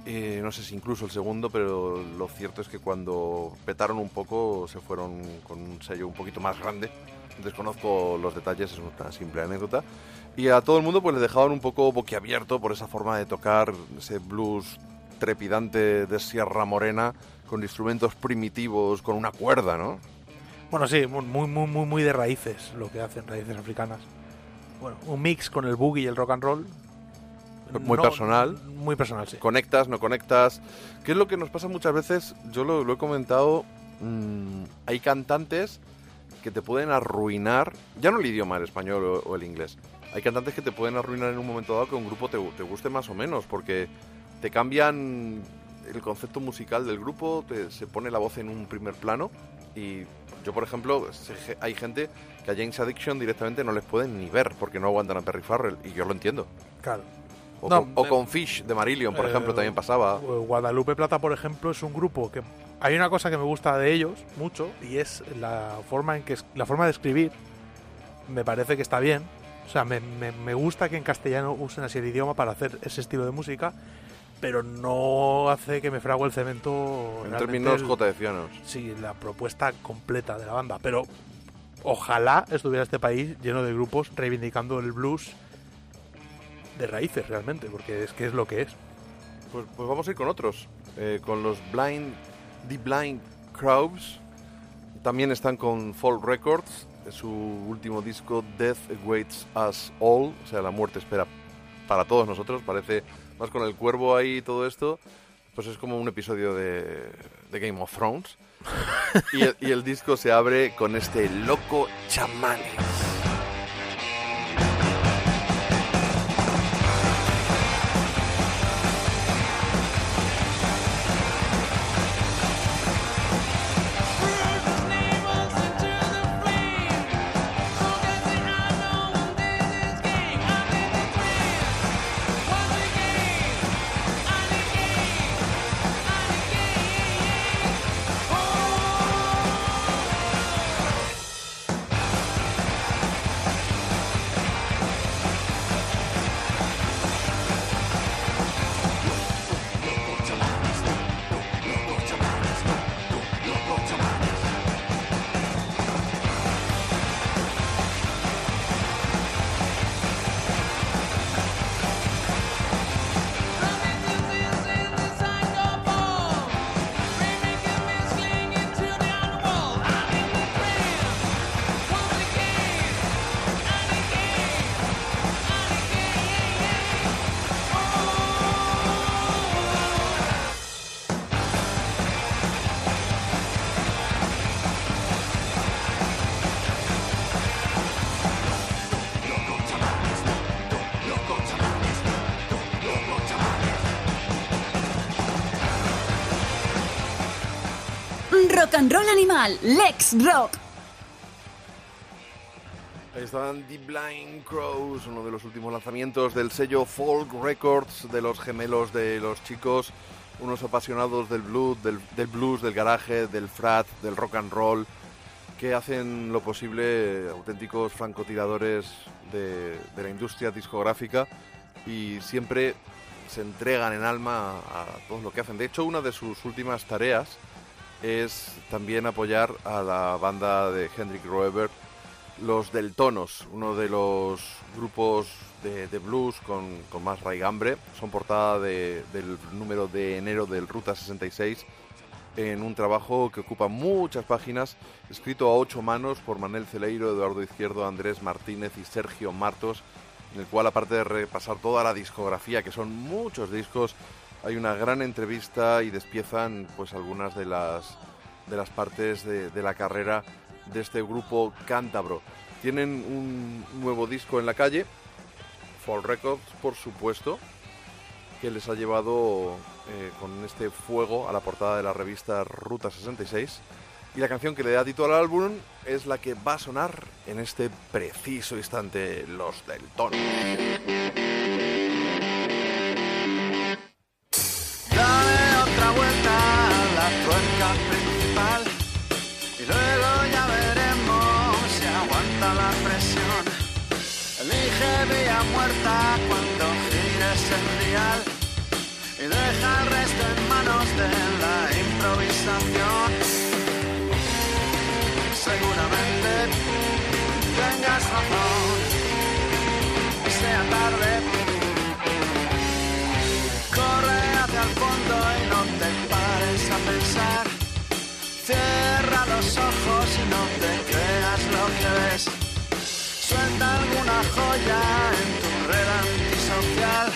eh, no sé si incluso el segundo, pero lo cierto es que cuando petaron un poco se fueron con un sello un poquito más grande. Desconozco los detalles, es una simple anécdota. Y a todo el mundo pues le dejaban un poco boquiabierto por esa forma de tocar ese blues trepidante de Sierra Morena con instrumentos primitivos, con una cuerda, ¿no? Bueno, sí, muy, muy, muy, muy de raíces lo que hacen, raíces africanas. Bueno, un mix con el boogie y el rock and roll. Muy No- personal. Muy personal, sí. Conectas, no conectas. ¿Qué es lo que nos pasa muchas veces? Yo lo, lo he comentado. mm, hay cantantes que te pueden arruinar, ya no el idioma, el español o, o el inglés. Hay cantantes que te pueden arruinar en un momento dado que un grupo te, te guste más o menos, porque te cambian el concepto musical del grupo, te- se pone la voz en un primer plano. Y yo, por ejemplo, hay gente que a James Addiction directamente no les pueden ni ver porque no aguantan a Perry Farrell, y yo lo entiendo. Claro. O, No, con, o eh, con Fish de Marillion, por Eh, ejemplo, también pasaba. Guadalupe Plata, por ejemplo, es un grupo que hay una cosa que me gusta de ellos mucho y es la forma en que la forma de escribir. Me parece que está bien. O sea, me, me- me gusta que en castellano usen así el idioma para hacer ese estilo de música, pero no hace que me frague el cemento. En términos jotecianos. Sí, la propuesta completa de la banda. Pero ojalá estuviera este país lleno de grupos reivindicando el blues de raíces realmente, porque es que es lo que es. Pues, pues vamos a ir con otros. Eh, con los Blind, The Blind Crowds. También están con Folk Records. Su último disco, Death Awaits Us All. O sea, la muerte espera para todos nosotros. Parece más con el cuervo ahí y todo esto. Pues es como un episodio de, de Game of Thrones. y, el, y el disco se abre con este loco chamanes. Rock and Roll Animal, Lex Rock. Estaban The Blind Crows, uno de los últimos lanzamientos del sello Folk Records, de los gemelos de los chicos, unos apasionados del blues, del, del del garaje, del frat, del rock and roll, que hacen lo posible, auténticos francotiradores de, de la industria discográfica y siempre se entregan en alma a todo lo que hacen. De hecho, una de sus últimas tareas es también apoyar a la banda de Hendrik Roeber, los Deltonos, uno de los grupos de, blues con, con más raigambre. Son portada de- del número de enero del Ruta 66 en un trabajo que ocupa muchas páginas, escrito a ocho manos por Manel Celeiro, Eduardo Izquierdo, Andrés Martínez y Sergio Martos, en el cual aparte de repasar toda la discografía, que son muchos discos, hay una gran entrevista y despiezan pues algunas de las de las partes de, la carrera de este grupo cántabro. Tienen un nuevo disco en la calle, Fall Records, por supuesto, que les ha llevado eh, con este fuego a la portada de la revista Ruta 66. Y la canción que le da título al álbum es la que va a sonar en este preciso instante, Los del Tono. La tuerca principal y luego ya veremos si aguanta la presión. Elige vía muerta cuando gires el dial y deja el resto en manos de la improvisación. Cierra los ojos y no te creas lo que ves. Suelta alguna joya en tu red antisocial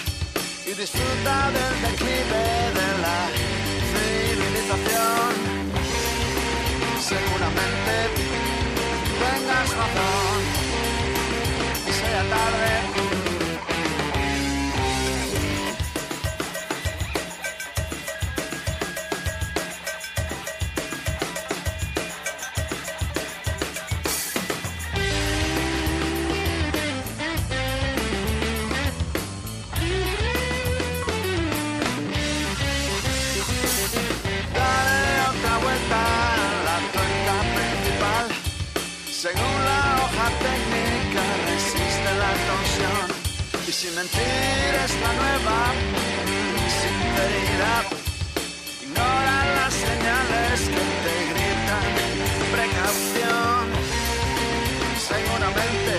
y disfruta del declive de la civilización. Seguramente tengas razón sea tarde. Y sin mentir esta nueva sinceridad. Ignora las señales que te gritan precaución. Seguramente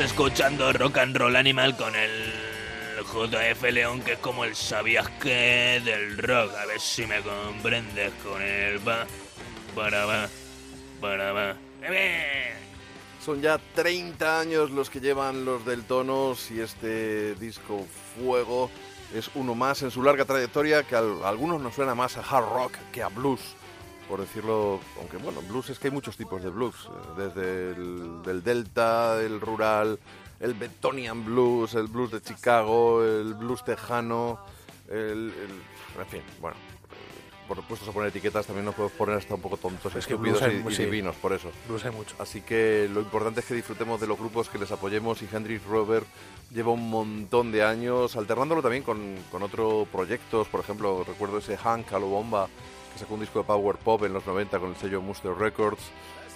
escuchando Rock and Roll Animal con el JF León, que es como el sabías que del rock. A ver si me comprendes con el va, para va, para va. Son ya 30 años los que llevan los del Tonos y este disco Fuego es uno más en su larga trayectoria que a algunos nos suena más a hard rock que a blues, por decirlo, aunque bueno, blues es que hay muchos tipos de blues, eh, desde el del delta, el rural, el Betonian blues, el blues de Chicago, el blues tejano, el, el- en fin, bueno, eh, por puestos a poner etiquetas también nos podemos poner hasta un poco tontos, Es que blues hay- y, y sí. divinos, por eso. Blues hay mucho. Así que lo importante es que disfrutemos de los grupos que les apoyemos y Hendrix Robert lleva un montón de años alternándolo también con, con otros proyectos, por ejemplo, recuerdo ese Hank Bomba sacó un disco de power pop en los 90 con el sello Muster Records.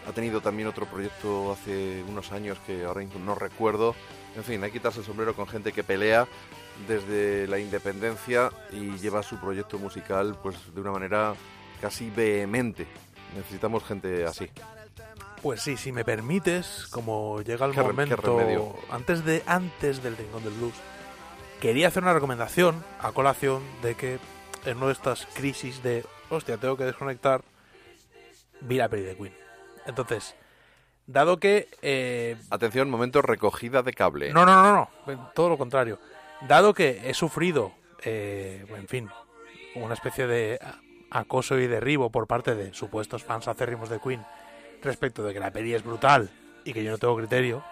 Ha tenido también otro proyecto hace unos años que ahora mismo no recuerdo. En fin, hay que quitarse el sombrero con gente que pelea desde la independencia y lleva su proyecto musical pues de una manera casi vehemente. Necesitamos gente así. Pues sí, si me permites, como llega el Qué momento antes de antes del rincón del blues, quería hacer una recomendación a colación de que en una de estas crisis de hostia, tengo que desconectar, vi la peli de Queen. Entonces, dado que eh, Atención, momento recogida de cable. no, no, no, no, todo lo contrario. Dado que he sufrido, eh, en fin, una especie de acoso y derribo por parte de supuestos fans acérrimos de Queen respecto de que la peli es brutal y que yo no tengo criterio.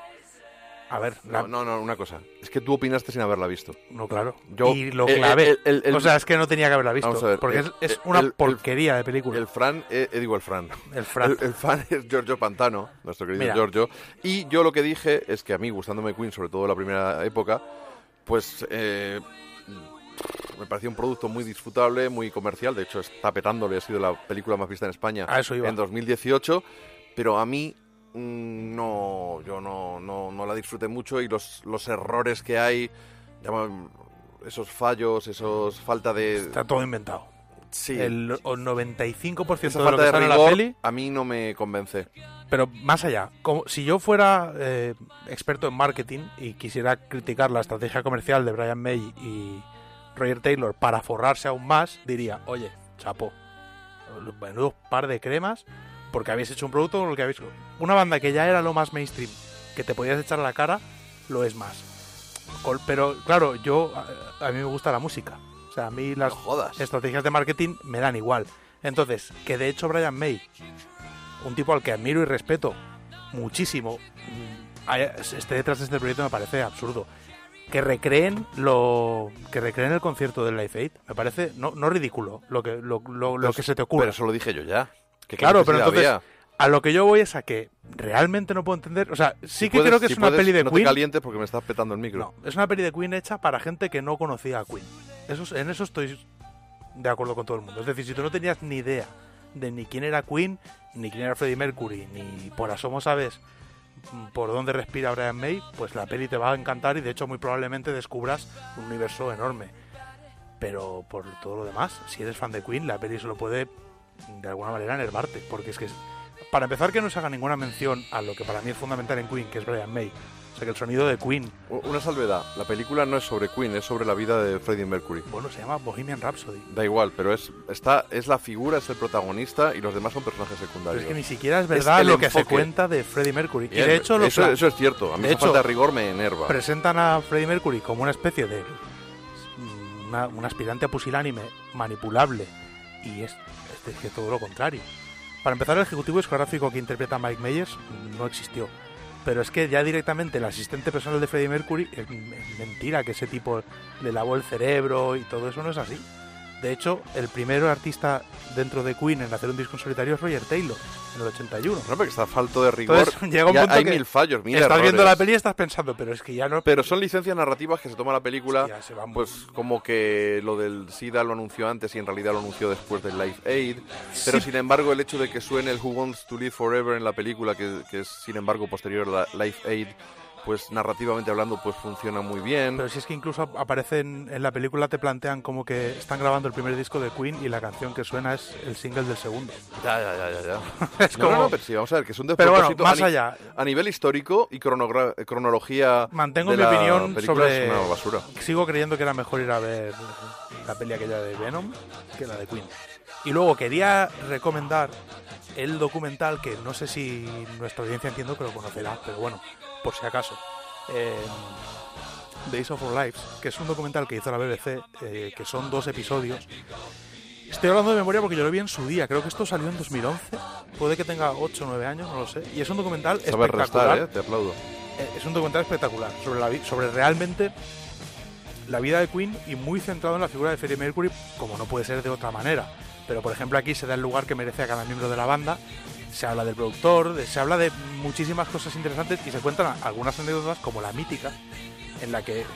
A ver, la- No, no, no, una cosa. Es que tú opinaste sin haberla visto. no, claro. Yo- y lo clavé. el- el- el- o sea, es que no tenía que haberla visto. Vamos a ver, porque es, una porquería de película. El Fran, eh, eh, digo el Fran. El Fran. El, fan es Giorgio Pantano, nuestro querido Mira. Giorgio. Y yo lo que dije es que a mí, gustándome Queen, sobre todo la primera época, pues eh, me pareció un producto muy disfrutable, muy comercial. De hecho, está petándole, ha sido la película más vista en España A eso iba. en 2018. Pero a mí no, yo no, no, no la disfruté mucho y los, los errores que hay, llaman- esos fallos, esos falta de... Está todo inventado. Sí, El o 95% esa de lo falta que de sale en la peli a mí no me convence. Pero más allá, como si yo fuera eh, experto en marketing y quisiera criticar la estrategia comercial de Brian May y Roger Taylor para forrarse aún más, diría, oye, chapo, menudo par de cremas, porque habéis hecho un producto con el que habéis... Una banda que ya era lo más mainstream, que te podías echar a la cara, lo es más. pero claro, yo a, mí me gusta la música. O sea, a mí las estrategias de marketing me dan igual. Entonces, que de hecho Brian May, un tipo al que admiro y respeto muchísimo, mm, esté detrás de este proyecto me parece absurdo. Que recreen lo que recreen el concierto del Live Aid me parece no, no ridículo lo que lo, lo- que se te ocurre. Pero eso lo dije yo ya. ¿Qué Claro, pero entonces había? a lo que yo voy es a que realmente no puedo entender, o sea, sí Si que puedes- creo que si es una puedes, peli de no Queen. te calientes porque me estás petando el micro. Es una peli de Queen hecha para gente que no conocía a Queen. Eso, es- en eso estoy de acuerdo con todo el mundo. Es decir, si tú no tenías ni idea de ni quién era Queen, ni quién era Freddie Mercury, ni por asomo sabes por dónde respira Brian May, pues la peli te va a encantar y de hecho muy probablemente descubras un universo enorme. Pero por todo lo demás, si eres fan de Queen, la peli solo puede de alguna manera enervarte, porque es que es- para empezar que no se haga ninguna mención a lo que para mí es fundamental en Queen, que es Brian May. O sea, que el sonido de Queen Una salvedad, la película no es sobre Queen, es sobre la vida de Freddie Mercury. Bueno, se llama Bohemian Rhapsody. Da igual, pero es está es la figura, es el protagonista y los demás son personajes Pero secundarios. es que ni siquiera es verdad el lo que se enfoque. cuenta de Freddie Mercury. Y Bien, de hecho, eso, eso es cierto. A mí de esa hecho, falta de rigor me enerva. presentan a Freddie Mercury como una especie de mm, un aspirante a pusilánime manipulable y es, que todo lo contrario. Para empezar, el ejecutivo discográfico que interpreta Mike Myers no existió. Pero es que ya directamente el asistente personal de Freddie Mercury es mentira que ese tipo le lavó el cerebro y todo eso no es así. De hecho, el primer artista dentro de Queen en hacer un disco en solitario es Roger Taylor, en el 81. No, porque está falto de rigor. Entonces llega un Ya punto hay que mil fallos, mil estás errores. viendo la peli y estás pensando, pero es que ya no... Pero son licencias narrativas que se toma la película, Hostia, se van- pues como que lo del SIDA lo anunció antes y en realidad lo anunció después del Life Aid. Pero Sí. sin embargo el hecho de que suene el Who Wants to Live Forever en la película, que, que es sin embargo posterior a la Life Aid, pues narrativamente hablando pues funciona muy bien. Pero si es que incluso ap- aparecen en la película, te plantean como que están grabando el primer disco de Queen y la canción que suena es el single del segundo. Ya, ya, ya, ya. ya. Es No, no, como- no, pero sí, vamos a ver, que es un Pero bueno, despropósito más a, allá. a nivel histórico y cronología Mantengo de mi la opinión sobre... es una basura. Sigo creyendo que era mejor ir a ver la peli aquella de Venom que la de Queen. Y luego quería recomendar el documental que no sé si nuestra audiencia entiendo que lo conocerá, pero bueno, por si acaso. Eh, Days of Our Lives, que es un documental que hizo la BBC, eh, que son dos episodios. Estoy hablando de memoria porque yo lo vi en su día, creo que esto salió en 2011, puede que tenga 8 o 9 años, no lo sé. Y es un documental Sabes espectacular. restar, ¿eh? Te aplaudo. Es un documental espectacular sobre, la, sobre realmente la vida de Queen y muy centrado en la figura de Freddie Mercury, como no puede ser de otra manera. Pero, por ejemplo, aquí se da el lugar que merece a cada miembro de la banda, se habla del productor, de- se habla de muchísimas cosas interesantes y se cuentan algunas anécdotas, como la mítica, en la que eh,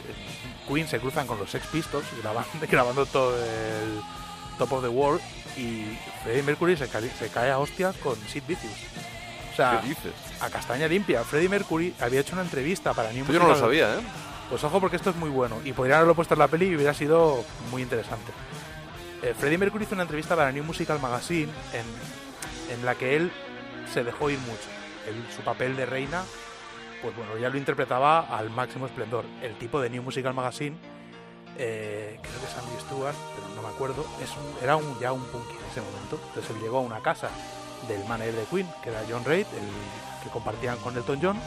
Queen se cruzan con los Sex Pistols grabando, grabando todo el Top of the World y Freddie Mercury se, cae- se cae a hostias con Sid Vicious. O sea, ¿Qué dices? a castaña limpia. Freddie Mercury había hecho una entrevista para New yo no lo sabía, ¿eh? Pues ojo porque esto es muy bueno y podrían haberlo puesto en la peli y hubiera sido muy interesante. Eh, Freddie Mercury hizo una entrevista para New Musical Magazine en, en la que él se dejó ir mucho. Su papel de reina, pues bueno, ya lo interpretaba al máximo esplendor. El tipo de New Musical Magazine, eh, creo que es Andy Stewart, pero no me acuerdo, es un- era un, ya un punky en ese momento. Entonces él llegó a una casa del manager de Queen, que era John Reid, el que compartían con Elton John,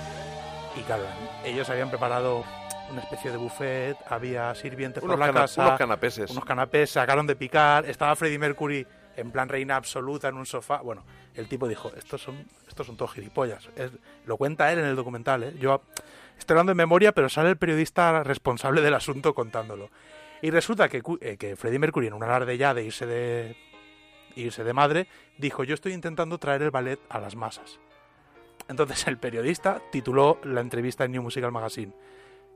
y claro, ellos habían preparado una especie de buffet, había sirvientes Unos por la casa, unos canapeses. unos canapés, sacaron de picar, estaba Freddie Mercury en plan reina absoluta en un sofá. Bueno, el tipo dijo, estos son, estos son todos gilipollas. Lo cuenta él en el documental, ¿eh? Yo estoy hablando memoria, pero sale el periodista responsable del asunto contándolo. Y resulta que, eh, que Freddie Mercury, en un alarde ya de irse de, irse de madre, dijo, yo estoy intentando traer el ballet a las masas. Entonces el periodista tituló la entrevista en New Musical Magazine.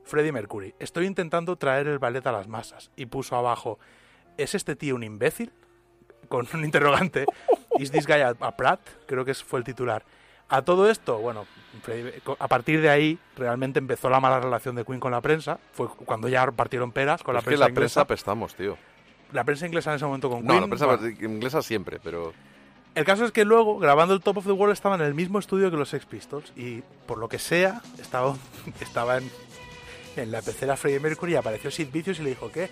Freddie Mercury, estoy intentando traer el ballet a las masas. Y puso abajo, ¿es este tío un imbécil? Con un interrogante. ¿Is this guy a, a Pratt? Creo que fue el titular. A todo esto, bueno, a partir de ahí realmente empezó la mala relación de Queen con la prensa. Fue cuando ya partieron peras con la es que prensa la inglesa. prensa apestamos, tío. La prensa inglesa en ese momento con No, Queen. la prensa bueno, inglesa siempre, pero... el caso es que luego, grabando el Top of the World, estaban en el mismo estudio que los Sex Pistols y, por lo que sea, estaba, estaba en, en la pecera Freddie Mercury y apareció Sid Vicious y le dijo, ¿qué?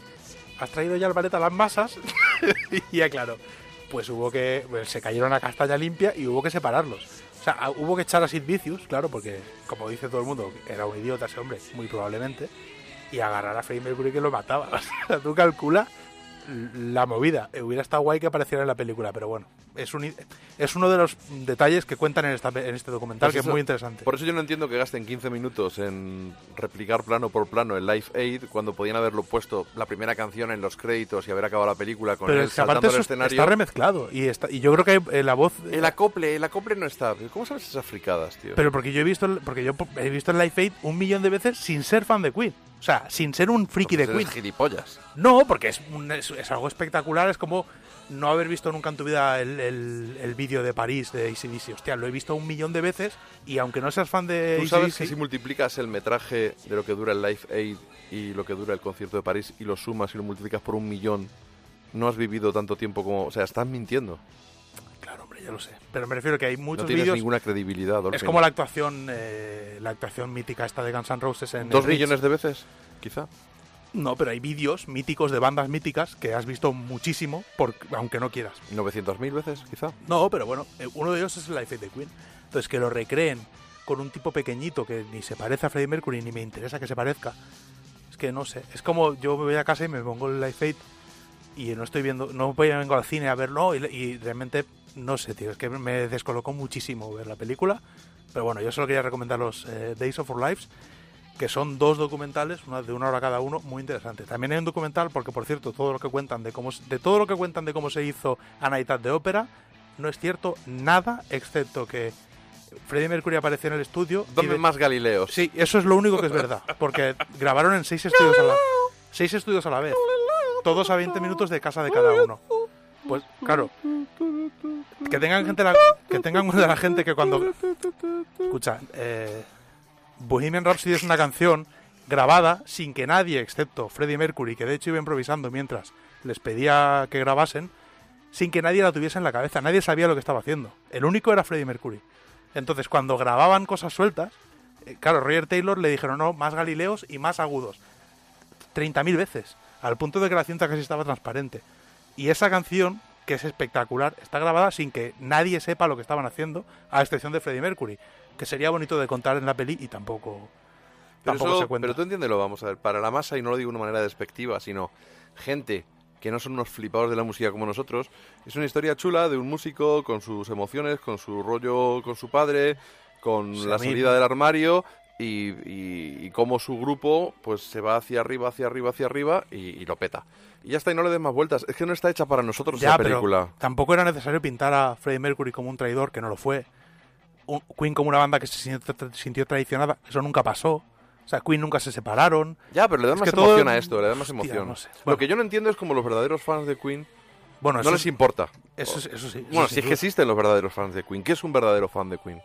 ¿Has traído ya el ballet a las masas? y ya claro, pues hubo que... pues, se cayeron a castaña limpia y hubo que separarlos. O sea, a- hubo que echar a Sid Vicious, claro, porque, como dice todo el mundo, era un idiota ese hombre, muy probablemente. y agarrar a Freddie Mercury que lo mataba. O sea, tú calcula la movida. Eh, Hubiera estado guay que apareciera en la película, pero bueno, es, un, es uno de los detalles que cuentan en, esta, en este documental, Pues que eso- es muy interesante. Por eso yo no entiendo que gasten 15 minutos en replicar plano por plano el Live Aid cuando podían haberlo puesto la primera canción en los créditos y haber acabado la película con Pero él es que saltando al eso escenario. está remezclado y, está, y yo creo que eh, la voz... El acople, el acople no está. ¿Cómo sabes esas fricadas, tío? Pero porque yo he visto el- porque yo he visto el Live Aid un millón de veces sin ser fan de Queen. O sea, sin ser un friki de Queen. gilipollas. No, porque es, un- es, es algo espectacular. Es como no haber visto nunca en tu vida el, el- el vídeo de París de ACDC. Hostia, lo he visto un millón de veces y aunque no seas fan de Tú sabes que si multiplicas el metraje de lo que dura el Live Aid y lo que dura el concierto de París y lo sumas y lo multiplicas por un millón, no has vivido tanto tiempo como... O sea, estás mintiendo. Ya lo sé. Pero me refiero que hay No muchos tienes vídeos... ninguna credibilidad, Es como la actuación eh, la actuación mítica esta de Guns N' Roses en ¿Dos millones de veces? Quizá. No, pero hay vídeos míticos de bandas míticas que has visto muchísimo, por, aunque no quieras. ¿900.000 veces, quizá? No, pero bueno, eh, uno de ellos es el Life Aid de Queen. Entonces, que lo recreen con un tipo pequeñito que ni se parece a Freddie Mercury ni me interesa que se parezca. Es que no sé. Es como yo me voy a casa y me pongo el Life Aid y no estoy viendo, no voy a vengo al cine a verlo y, y realmente no sé, tío. Es que me descolocó muchísimo ver la película. Pero bueno, yo solo quería recomendar los eh, Days of Our Lives, que son dos documentales, una de una hora cada uno, muy interesante. También hay un documental porque, por cierto, todo lo que cuentan de cómo de todo lo que cuentan de cómo se hizo A Night the Opera no es cierto nada, excepto que Freddie Mercury apareció en el estudio. Dame de- más Galileos. Sí, eso es lo único que es verdad, porque grabaron en seis estudios a la seis estudios a la vez, todos a 20 minutos de casa de cada uno. Pues claro, que tengan gente la- que tengan la gente que cuando escucha, eh, Bohemian Rhapsody es una canción grabada sin que nadie, excepto Freddie Mercury, que de hecho iba improvisando mientras les pedía que grabasen, sin que nadie la tuviese en la cabeza. Nadie sabía lo que estaba haciendo. El único era Freddie Mercury. Entonces, cuando grababan cosas sueltas, eh, claro, Roger Taylor le dijeron, no, más galileos y más agudos. 30.000 veces, al punto de que la cinta casi estaba transparente. Y esa canción, que es espectacular, está grabada sin que nadie sepa lo que estaban haciendo, a excepción de Freddie Mercury, que sería bonito de contar en la peli y tampoco, Pero, tampoco eso- se cuenta. pero tú entiéndelo, vamos a ver. Para la masa, y no lo digo de una manera despectiva, sino gente que no son unos flipados de la música como nosotros, es una historia chula de un músico con sus emociones, con su rollo con su padre, con Sí, la salida del armario y, y, y cómo su grupo pues se va hacia arriba, hacia arriba, hacia arriba y, y lo peta. Y ya está, y no le des más vueltas. Es que no está hecha para nosotros Ya, esa pero película. tampoco era necesario pintar a Freddie Mercury como un traidor, que no lo fue. Un- Queen como una banda que se sintió, tra- sintió traicionada, eso nunca pasó. O sea, Queen nunca se separaron. Ya, pero le da Es más todo- emoción a esto, le da más Hostia, emoción. no sé. Lo que yo no entiendo es como los verdaderos fans de Queen Bueno, no les es- importa. Eso, es- eso sí. eso Bueno, si es que existen los verdaderos fans de Queen. ¿Qué es un verdadero fan de Queen?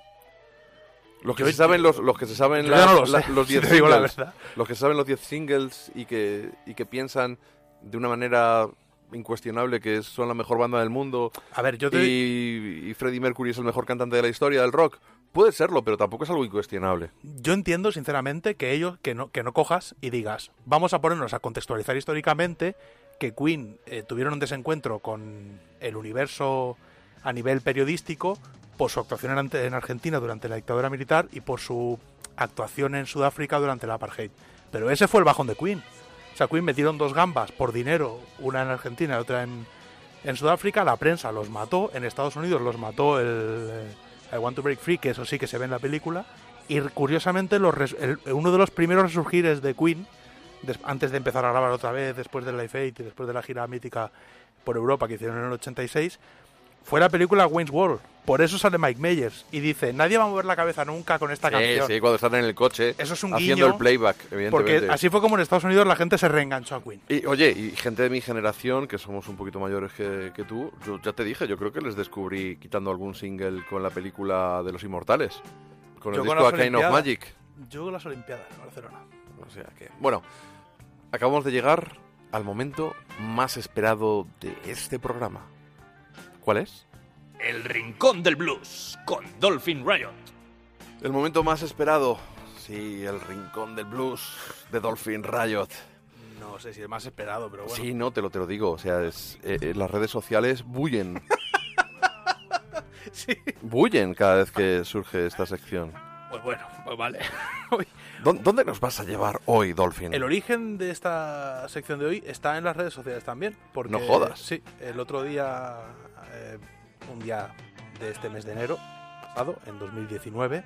Los que se saben los, los que se saben no lo la- sé, los si 10 te digo la singles, los que saben los 10 singles y que y que piensan de una manera incuestionable que son la mejor banda del mundo. A ver, yo te- y, y Freddie Mercury es el mejor cantante de la historia del rock. Puede serlo, pero tampoco es algo incuestionable. Yo entiendo, sinceramente, que ellos, que no, que no cojas y digas, vamos a ponernos a contextualizar históricamente que Queen eh, tuvieron un desencuentro con el universo a nivel periodístico por su actuación en, Argentina durante la dictadura militar y por su actuación en Sudáfrica durante el apartheid. Pero ese fue el bajón de Queen. O sea, Queen metieron dos gambas por dinero, una en Argentina y otra en, en Sudáfrica. La prensa los mató, en Estados Unidos los mató el eh, I Want to Break Free, que eso sí que se ve en la película. Y curiosamente, los uno de los primeros resurgires de Queen, antes de empezar a grabar otra vez, después del Life Aid y después de la gira mítica por Europa que hicieron en el 86, fue la película Wayne's World. Por eso sale Mike Myers y dice, nadie va a mover la cabeza nunca con esta Sí, canción. sí, cuando están en el coche Eso es un haciendo guiño, el playback, evidentemente. Porque así fue como en Estados Unidos la gente se reenganchó a Queen. Y oye, y gente de mi generación, que somos un poquito mayores que, que tú, yo ya te dije, yo creo que les descubrí quitando algún single con la película de Los Inmortales. Con el Yo con disco A Kind of. Magic. Yo las Olimpiadas de Barcelona. O sea que, bueno, acabamos de llegar al momento más esperado de este programa. ¿Cuál es? El Rincón del Blues con Dolphin Riot. El momento más esperado. Sí, el rincón del blues de Dolphin Riot. No sé si es más esperado, pero bueno. Sí, no, te lo, te lo digo. O sea, es, eh, eh, las redes sociales bullen. Bullen cada vez que surge esta sección. Pues bueno, pues vale. ¿Dó- ¿Dónde nos vas a llevar hoy, Dolphin? El origen de esta sección de hoy está en las redes sociales también. Porque, No jodas. Sí, el otro día, eh, un día de este mes de enero pasado, en 2019,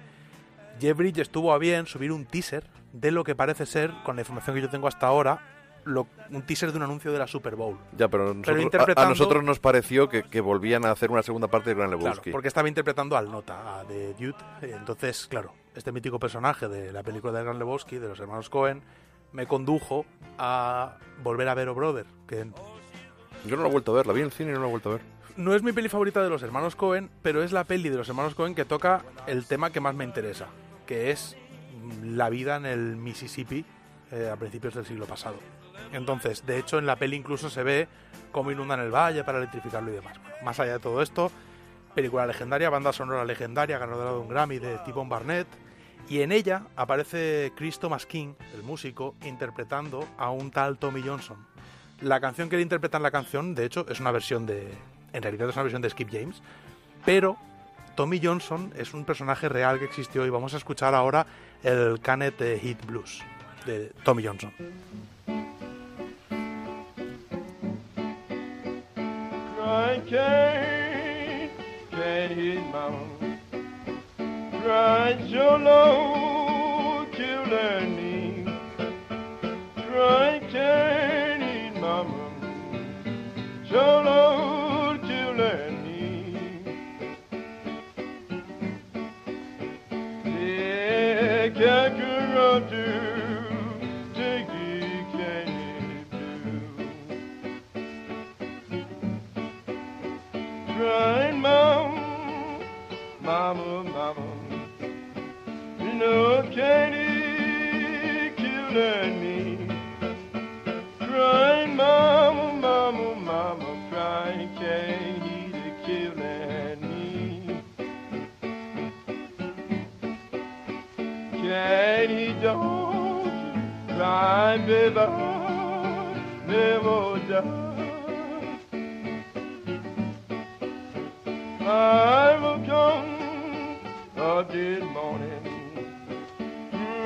Jeff Bridge estuvo a bien subir un teaser de lo que parece ser, con la información que yo tengo hasta ahora, lo- un teaser de un anuncio de la Super Bowl. Ya, pero, nosotros- a- a, interpretando- nosotros nos pareció que, que volvían a hacer una segunda parte de Gran Claro, Lebowski. porque estaba interpretando al Nota, a de Dude. Entonces, claro, este mítico personaje de la película de Gran Lebowski, de los hermanos Cohen, me condujo a volver a ver O Brother, que Yo no lo he vuelto a ver, la vi en el cine y no la he vuelto a ver. No es mi peli favorita de los hermanos Cohen, pero es la peli de los hermanos Cohen que toca el tema que más me interesa, que es la vida en el Mississippi eh, a principios del siglo pasado. Entonces, de hecho, en la peli incluso se ve cómo inundan el valle para electrificarlo y demás. Más allá de todo esto, película legendaria, banda sonora legendaria, ganadora de un Grammy de T-Bone Barnett. Y en ella aparece Chris Thomas King, el músico, interpretando a un tal Tommy Johnson. La canción que él interpreta en la canción, de hecho, es una versión de. En realidad es una versión de Skip James. Pero Tommy Johnson es un personaje real que existió y vamos a escuchar ahora el Canet Hit Blues de Tommy Johnson. You know, Katie killing me. Crying, mama, mama, mama, crying, Katie killing me. Katie, don't you cry, baby, never die. I will come a dead morning.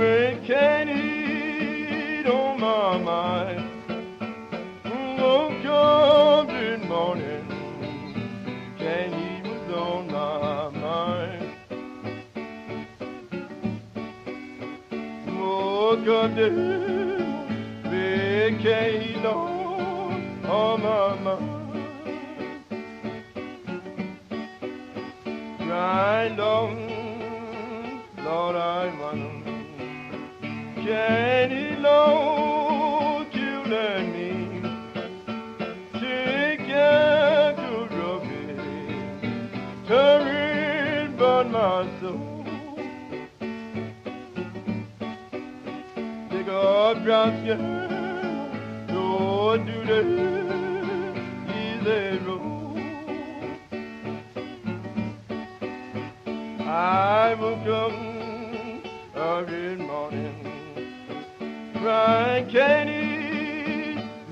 Rain can eat on my mind. Oh, come dead morning. Can eat was on my mind. Oh, come dead. They can't eat on, on my mind. grind on,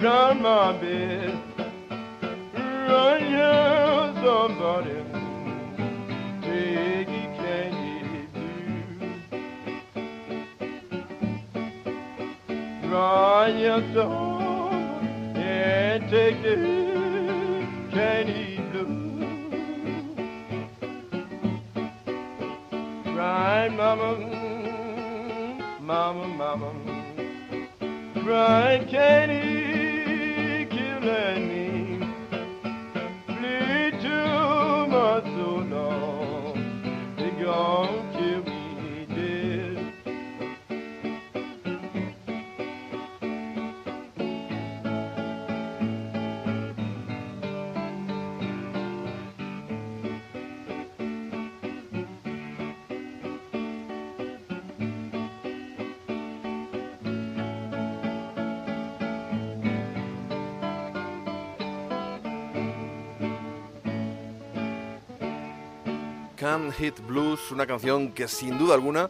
round my bed. Run here, somebody, take it candy blue. Run here, son, and take the candy blue. Cry, mama, mama, mama. Cry, candy, killing Can't Hit Blues, una canción que sin duda alguna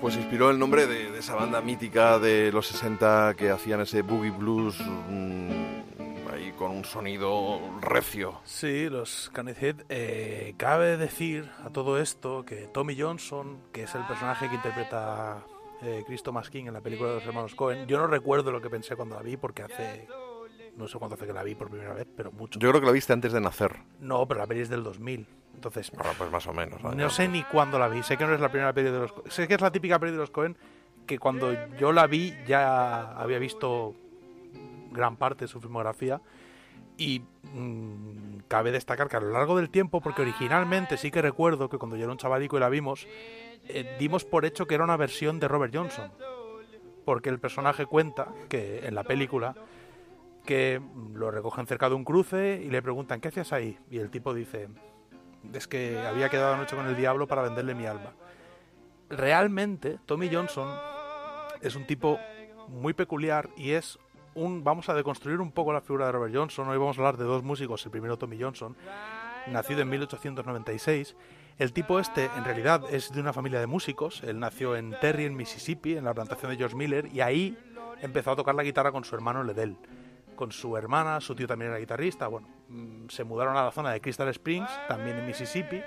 pues inspiró el nombre de, esa banda mítica de los 60 que hacían ese boogie blues mm, ahí con un sonido recio. Sí, los Canned Head. Eh, cabe decir a todo esto que Tommy Johnson, que es el personaje que interpreta eh, Chris King en la película de los hermanos Cohen, yo no recuerdo lo que pensé cuando la vi porque hace. No sé cuándo hace que la vi por primera vez, pero mucho. Yo creo que la viste antes de nacer. No, pero la peli es del 2000. Entonces, Ahora, pues más o menos. no sé ni cuándo la vi. Sé que no es la primera peli de los Sé que es la típica peli de los Cohen que cuando yo la vi ya había visto gran parte de su filmografía. Y mm, cabe destacar que a lo largo del tiempo, porque originalmente sí que recuerdo que cuando yo era un chavalico y la vimos, eh, dimos por hecho que era una versión de Robert Johnson. Porque el personaje cuenta que en la película que lo recogen cerca de un cruce y le preguntan ¿qué hacías ahí? Y el tipo dice es que había quedado anoche con el diablo para venderle mi alma. Realmente Tommy Johnson es un tipo muy peculiar y es un vamos a deconstruir un poco la figura de Robert Johnson. Hoy vamos a hablar de dos músicos, el primero Tommy Johnson, nacido en 1896. El tipo este en realidad es de una familia de músicos. Él nació en Terry, en Mississippi, en la plantación de George Miller y ahí empezó a tocar la guitarra con su hermano Ledell. Con su hermana, su tío también era guitarrista. Bueno, mm, se mudaron a la zona de Crystal Springs, también en Mississippi,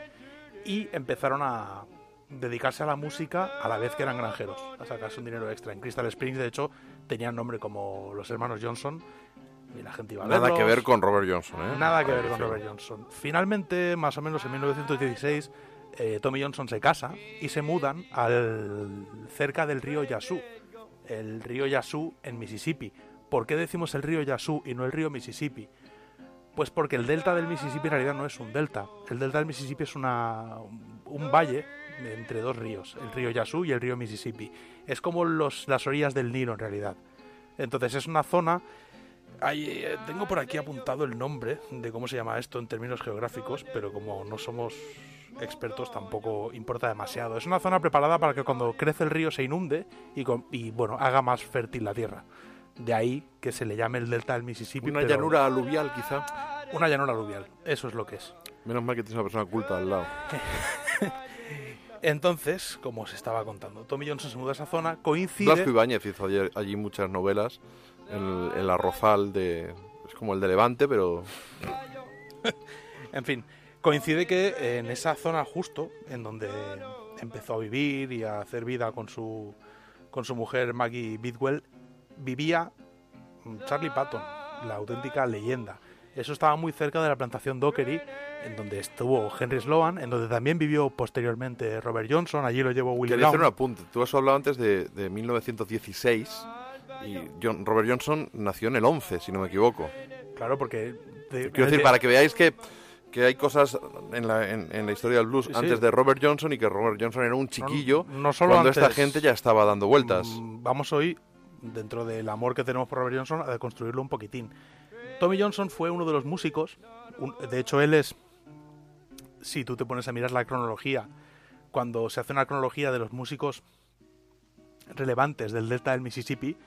y empezaron a dedicarse a la música a la vez que eran granjeros, a sacarse un dinero extra. En Crystal Springs, de hecho, tenían nombre como los hermanos Johnson y la gente iba a Nada que ver con Robert Johnson, ¿eh? Nada que ver con. Robert Johnson. Finalmente, más o menos en 1916, eh, Tommy Johnson se casa y se mudan al cerca del río Yazoo, el río Yazoo en Mississippi. ¿Por qué decimos el río Yazoo y no el río Mississippi? Pues porque el delta del Mississippi en realidad no es un delta. El delta del Mississippi es una, un valle entre dos ríos, el río Yazoo y el río Mississippi. Es como las orillas del Nilo en realidad. Entonces es una zona... Hay, eh, tengo por aquí apuntado el nombre de cómo se llama esto en términos geográficos, pero como no somos expertos tampoco importa demasiado. Es una zona preparada para que cuando crece el río se inunde y, con- y, bueno, haga más fértil la tierra. De ahí que se le llame el delta del Mississippi. Una pero- llanura aluvial, quizá. Una llanura aluvial, eso es lo que es. Menos mal que tienes una persona culta al lado. Entonces, como os estaba contando, Tommy Johnson se muda a esa zona, coincide... Blasco Ibáñez hizo ayer- allí muchas novelas. El, el arrozal de... Es como el de Levante, pero... En fin, coincide que en esa zona justo, en donde empezó a vivir y a hacer vida con su, con su mujer Maggie Bidwell, vivía Charlie Patton, la auténtica leyenda. Eso estaba muy cerca de la plantación Dockery, en donde estuvo Henry Sloan, en donde también vivió posteriormente Robert Johnson, allí lo llevó Willie Quería hacer un apunte. Tú has hablado antes de, de 1916 y John- Robert Johnson nació en el 11, si no me equivoco. Claro, porque... de- Quiero decir, para que veáis que, que hay cosas en la, en, en la historia del blues Sí. antes de Robert Johnson y que Robert Johnson era un chiquillo no solo cuando esta gente ya estaba dando vueltas. Mm, Vamos hoy, dentro del amor que tenemos por Robert Johnson, a deconstruirlo un poquitín. Tommy Johnson fue uno de los músicos, de hecho él es, si tú te pones a mirar la cronología, cuando se hace una cronología de los músicos relevantes del delta del Mississippi,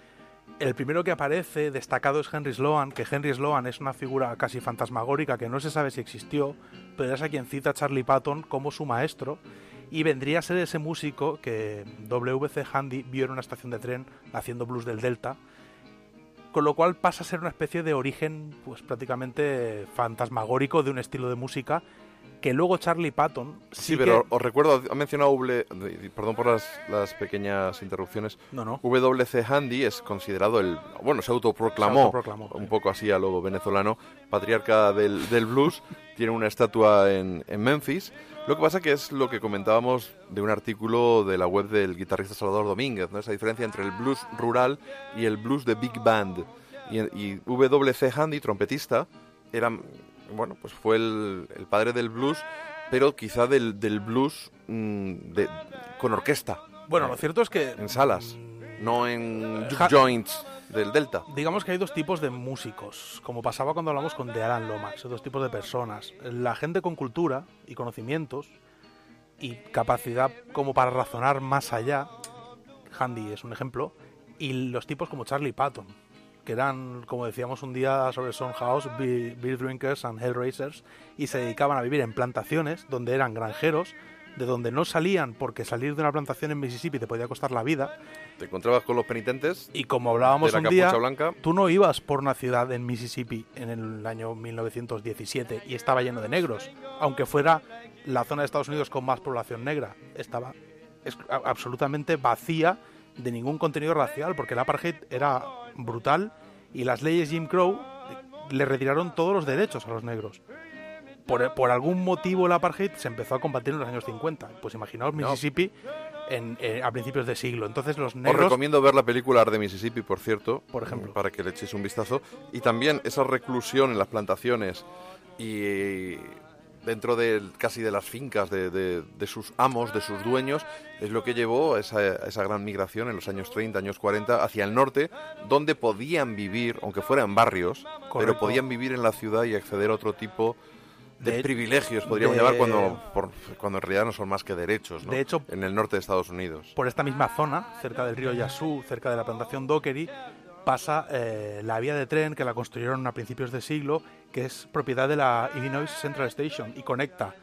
el primero que aparece destacado es Henry Sloan, que Henry Sloan es una figura casi fantasmagórica que no se sabe si existió, pero es a quien cita Charlie Patton como su maestro, y vendría a ser ese músico que W.C. Handy vio en una estación de tren haciendo blues del Delta, con lo cual pasa a ser una especie de origen pues prácticamente fantasmagórico de un estilo de música que luego Charlie Patton Sí, que- pero os recuerdo, ha mencionado W, perdón por las, las pequeñas interrupciones. No, no. WC Handy es considerado el, bueno, se autoproclamó, Se autoproclamó, un poco así a lo venezolano, patriarca del, del blues, tiene una estatua en, en Memphis. Lo que pasa que es lo que comentábamos de un artículo de la web del guitarrista Salvador Domínguez, ¿no? esa diferencia entre el blues rural y el blues de big band. Y, y WC Handy, trompetista, era, bueno, pues fue el, el padre del blues, pero quizá del, del blues mm, de, con orquesta. Bueno, lo cierto es que En salas, no en Ja- joints del Delta. Digamos que hay dos tipos de músicos, como pasaba cuando hablamos con de Alan Lomax, dos tipos de personas. La gente con cultura y conocimientos y capacidad como para razonar más allá, Handy es un ejemplo, y los tipos como Charlie Patton, que eran, como decíamos un día sobre House, beer, drinkers and hellraisers, y se dedicaban a vivir en plantaciones donde eran granjeros, de donde no salían porque salir de una plantación en Mississippi te podía costar la vida. Te encontrabas con los penitentes. Y como hablábamos de la un día, blanca. tú no ibas por una ciudad en Mississippi en el año 1917 y estaba lleno de negros, aunque fuera la zona de Estados Unidos con más población negra. Estaba absolutamente vacía de ningún contenido racial, porque el apartheid era brutal y las leyes Jim Crow le retiraron todos los derechos a los negros. Por, por algún motivo el apartheid se empezó a combatir en los años 50. Pues imaginaos Mississippi en, eh, a principios de siglo. Entonces los Os negros... recomiendo ver la película Art de Mississippi, por cierto, Por ejemplo. para que le echéis un vistazo. Y también esa reclusión en las plantaciones y dentro de casi de las fincas de, de- de sus amos, de sus dueños, es lo que llevó a esa, a esa gran migración en los años 30, años 40 hacia el norte, donde podían vivir, aunque fueran barrios, pero podían vivir en la ciudad y acceder a otro tipo de, De- privilegios, podríamos de- llamar, cuando, por- cuando en realidad no son más que derechos, ¿no? De hecho- en el norte de Estados Unidos. por esta misma zona, cerca del río Yazoo, cerca de la plantación Dockery, pasa eh, la vía de tren que la construyeron a principios de siglo, que es propiedad de la Illinois Central Station y conecta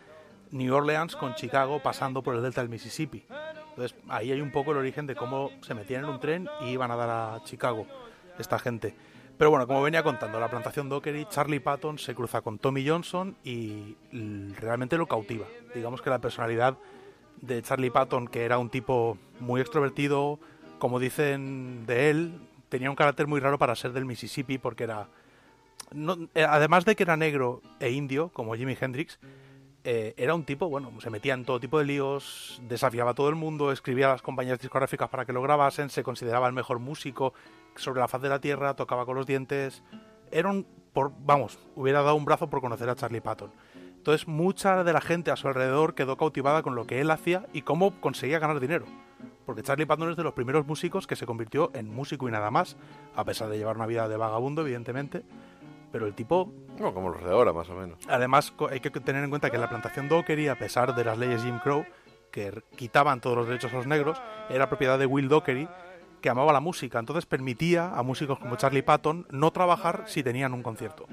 New Orleans con Chicago pasando por el delta del Mississippi. Entonces ahí hay un poco el origen de cómo se metían en un tren y iban a dar a Chicago esta gente. Pero bueno, como venía contando, la plantación Dockery, Charlie Patton se cruza con Tommy Johnson y realmente lo cautiva. Digamos que la personalidad de Charlie Patton, que era un tipo muy extrovertido, como dicen de él, tenía un carácter muy raro para ser del Mississippi porque era... eh, además de que era negro e indio, como Jimi Hendrix, eh, era un tipo, bueno, se metía en todo tipo de líos, desafiaba a todo el mundo, escribía a las compañías discográficas para que lo grabasen, se consideraba el mejor músico sobre la faz de la tierra, tocaba con los dientes. Era un, por, vamos, hubiera dado un brazo por conocer a Charlie Patton. Entonces, mucha de la gente a su alrededor quedó cautivada con lo que él hacía y cómo conseguía ganar dinero. Porque Charlie Patton es de los primeros músicos que se convirtió en músico y nada más, a pesar de llevar una vida de vagabundo, evidentemente. Pero el tipo No, como los de ahora, más o menos. Además, hay que tener en cuenta que la plantación Dockery, a pesar de las leyes Jim Crow, que quitaban todos los derechos a los negros, era propiedad de Will Dockery, que amaba la música. Entonces permitía a músicos como Charlie Patton no trabajar si tenían un concierto,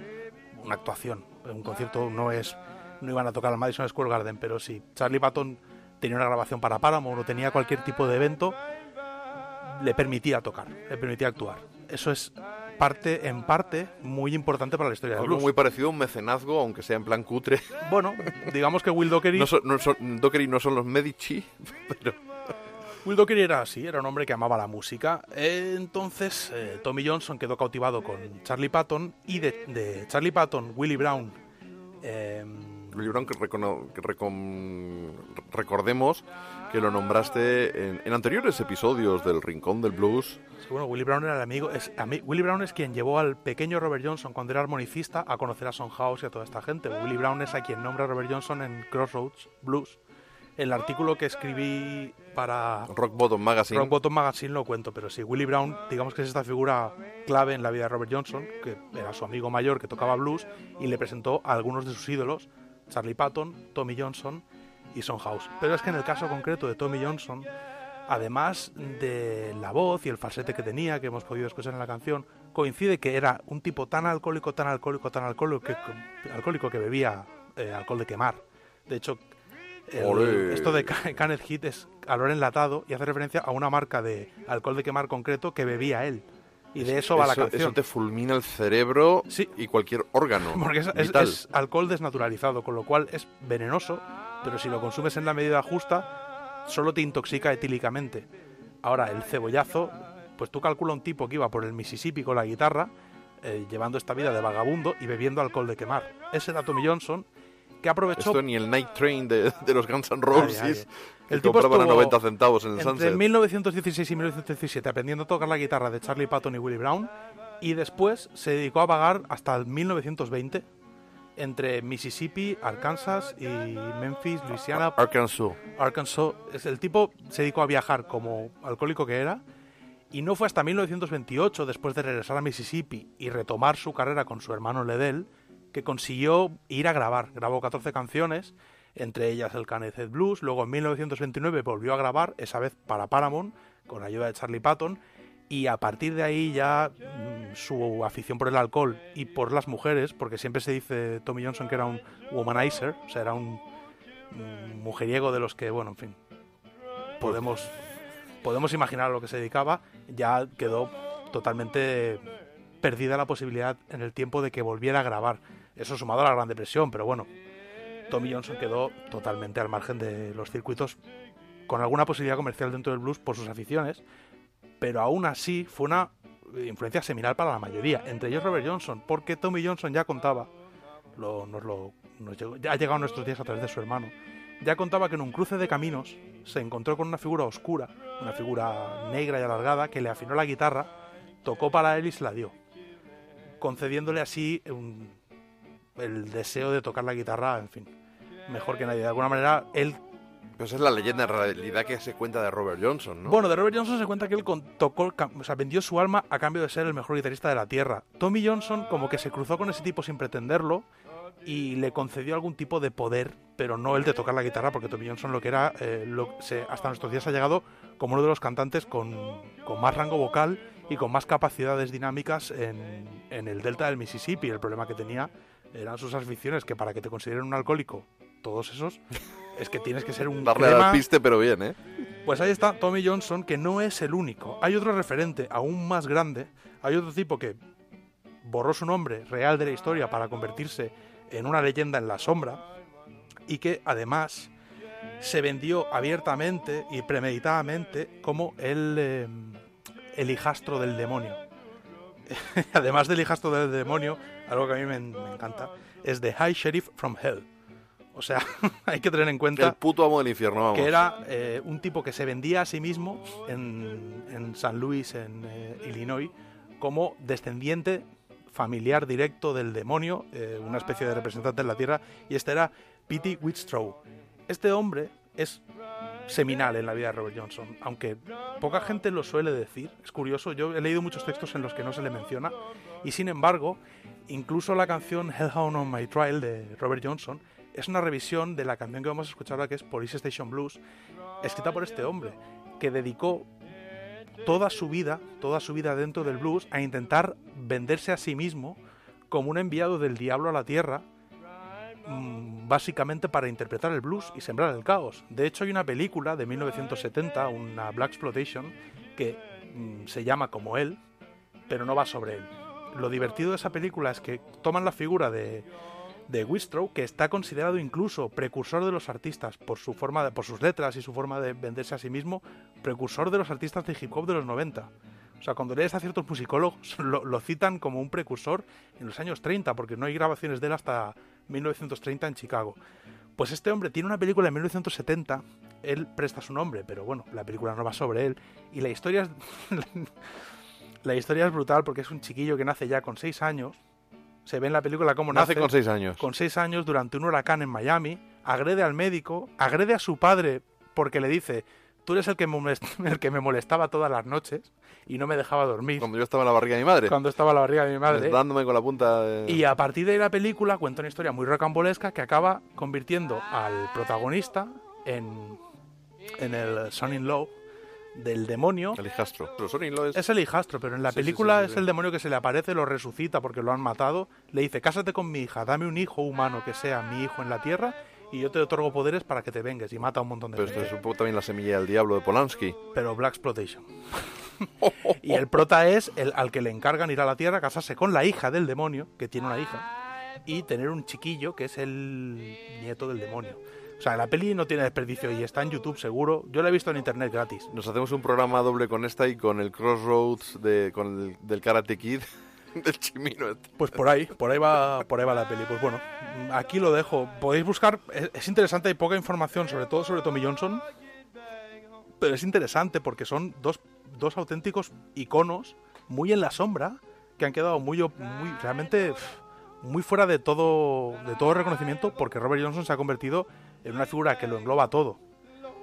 una actuación. Un concierto no es, no iban a tocar al Madison Square Garden, pero si Charlie Patton tenía una grabación para Paramount o tenía cualquier tipo de evento, le permitía tocar, le permitía actuar. Eso es parte, en parte, muy importante para la historia del Algo blues. muy parecido a un mecenazgo, aunque sea en plan cutre. Bueno, digamos que Will Dockery... No no son- Dockery no son los Medici, pero... Will Dockery era así, era un hombre que amaba la música. Entonces, eh, Tommy Johnson quedó cautivado con Charlie Patton y de, de Charlie Patton, Willie Brown. eh, Willie Brown, que, recono- que recom- recordemos que lo nombraste en, en anteriores episodios del Rincón del Blues. bueno, Willie Brown era el amigo. Es, Willie Brown es quien llevó al pequeño Robert Johnson cuando era armonicista a conocer a Son House y a toda esta gente. Willie Brown es a quien nombra a Robert Johnson en Crossroads Blues. El artículo que escribí para Rock Bottom Magazine. Rock Bottom Magazine lo cuento, pero sí, Willie Brown, digamos que es esta figura clave en la vida de Robert Johnson, que era su amigo mayor que tocaba blues y le presentó a algunos de sus ídolos, Charlie Patton, Tommy Johnson y Son House. Pero es que en el caso concreto de Tommy Johnson, además de la voz y el falsete que tenía, que hemos podido escuchar en la canción, coincide que era un tipo tan alcohólico, tan alcohólico, tan alcohólico que, alcohólico que bebía eh, alcohol de quemar. De hecho, el- esto de Ca- Canet Heat es calor enlatado y hace referencia a una marca de alcohol de quemar concreto que bebía él. Y de eso va la canción. Eso te fulmina el cerebro y cualquier órgano Porque es, es- es alcohol desnaturalizado, con lo cual es venenoso, pero si lo consumes en la medida justa, solo te intoxica etílicamente. Ahora, el cebollazo, pues tú calcula un tipo que iba por el Mississippi con la guitarra, eh, llevando esta vida de vagabundo y bebiendo alcohol de quemar. Ese era Tommy Johnson, que aprovechó... Esto ni el Night Train de, de los Guns N' Roses, Ay, ay. que El tipo estuvo 90 centavos en el entre Sunset. 1916 y 1917 aprendiendo a tocar la guitarra de Charlie Patton y Willie Brown y después se dedicó a vagar hasta el 1920 entre Mississippi, Arkansas y Memphis, Louisiana. Arkansas. Arkansas. Es el tipo se dedicó a viajar como alcohólico que era y no fue hasta 1928, después de regresar a Mississippi y retomar su carrera con su hermano Ledell, que consiguió ir a grabar. Grabó 14 canciones, entre ellas el Canecet Blues. Luego en 1929 volvió a grabar, esa vez para Paramount, con ayuda de Charlie Patton. Y a partir de ahí ya mm, su afición por el alcohol y por las mujeres, porque siempre se dice Tommy Johnson que era un womanizer, o sea, era un, un mujeriego de los que, bueno, en fin, podemos, podemos imaginar a lo que se dedicaba, ya quedó totalmente perdida la posibilidad en el tiempo de que volviera a grabar. Eso sumado a la Gran Depresión, pero bueno, Tommy Johnson quedó totalmente al margen de los circuitos con alguna posibilidad comercial dentro del blues por sus aficiones, pero aún así fue una influencia seminal para la mayoría, entre ellos Robert Johnson, porque Tommy Johnson ya contaba, lo, nos lo, nos llegó- ya ha llegado a nuestros días a través de su hermano, ya contaba que en un cruce de caminos se encontró con una figura oscura, una figura negra y alargada, que le afinó la guitarra, tocó para él y se la dio, concediéndole así un- el deseo de tocar la guitarra, en fin, mejor que nadie. De alguna manera, él Pero esa es la leyenda en realidad que se cuenta de Robert Johnson, ¿no? bueno, de Robert Johnson se cuenta que él tocó, o sea, vendió su alma a cambio de ser el mejor guitarrista de la tierra. Tommy Johnson como que se cruzó con ese tipo sin pretenderlo y le concedió algún tipo de poder, pero no el de tocar la guitarra, porque Tommy Johnson lo que era, eh, se- hasta nuestros días ha llegado como uno de los cantantes con, con más rango vocal y con más capacidades dinámicas en, en el delta del Mississippi. El problema que tenía eran sus aficiones, que para que te consideren un alcohólico, todos esos, es que tienes que ser un Darle crema- al piste, pero bien, ¿eh? pues ahí está Tommy Johnson, que no es el único. Hay otro referente aún más grande. Hay otro tipo que borró su nombre real de la historia para convertirse en una leyenda en la sombra y que además se vendió abiertamente y premeditadamente como el, eh, el hijastro del demonio. además del hijastro del demonio, algo que a mí me, me encanta, es The High Sheriff from Hell. O sea, hay que tener en cuenta El puto amo del infierno, vamos. que era eh, un tipo que se vendía a sí mismo en, en San Luis, en eh, Illinois, como descendiente familiar directo del demonio, eh, una especie de representante en la tierra, y este era Pete Whitstrow. Este hombre es seminal en la vida de Robert Johnson, aunque poca gente lo suele decir. Es curioso, yo he leído muchos textos en los que no se le menciona, y sin embargo, incluso la canción Hellhound on My Trial de Robert Johnson es una revisión de la canción que vamos a escuchar ahora, que es Police Station Blues, escrita por este hombre, que dedicó toda su vida, toda su vida dentro del blues, a intentar venderse a sí mismo como un enviado del diablo a la tierra, mm, básicamente para interpretar el blues y sembrar el caos. De hecho, hay una película de 1970, una Black Exploitation, que mm, se llama como él, pero no va sobre él. Lo divertido de esa película es que toman la figura de, de Wistrow, que está considerado incluso precursor de los artistas por su forma de- por sus letras y su forma de venderse a sí mismo, precursor de los artistas de hip hop de los 90. O sea, cuando lees a ciertos musicólogos lo, lo citan como un precursor en los años 30, porque no hay grabaciones de él hasta 1930 en Chicago. Pues este hombre tiene una película en 1970, él presta su nombre, pero bueno, la película no va sobre él, y la historia es, la historia es brutal porque es un chiquillo que nace ya con 6 años, se ve en la película cómo Nace nace, con seis años. con seis años durante un huracán en Miami, agrede al médico, agrede a su padre porque le dice, tú eres el que, el que me molestaba todas las noches y no me dejaba dormir. Cuando yo estaba en la barriga de mi madre. Cuando estaba en la barriga de mi madre. Dándome con la punta de... Y a partir de ahí la película cuenta una historia muy rocambolesca que acaba convirtiendo al protagonista en, en el son-in-law del demonio. El hijastro. Pero es... Es el hijastro, pero en la Sí, película sí, sí, es el demonio que se le aparece, lo resucita porque lo han matado. Le dice, cásate con mi hija, dame un hijo humano que sea mi hijo en la tierra y yo te otorgo poderes para que te vengues. Y mata a un montón de Pero esto es un poco también la semilla del diablo de Polanski. Pero Black Exploitation. y el prota es el al que le encargan ir a la tierra, casarse con la hija del demonio, que tiene una hija, y tener un chiquillo que es el nieto del demonio. O sea, la peli no tiene desperdicio y está en YouTube seguro. Yo la he visto en internet gratis. Nos hacemos un programa doble con esta y con el Crossroads de, con el, del Karate Kid del Chimino. este. Pues por ahí, por ahí va, por ahí va la peli. Pues bueno, aquí lo dejo. Podéis buscar, es, es interesante, hay poca información, sobre todo sobre Tommy Johnson, pero es interesante porque son dos, dos auténticos iconos muy en la sombra que han quedado muy, muy realmente muy fuera de todo, de todo reconocimiento porque Robert Johnson se ha convertido en una figura que lo engloba todo.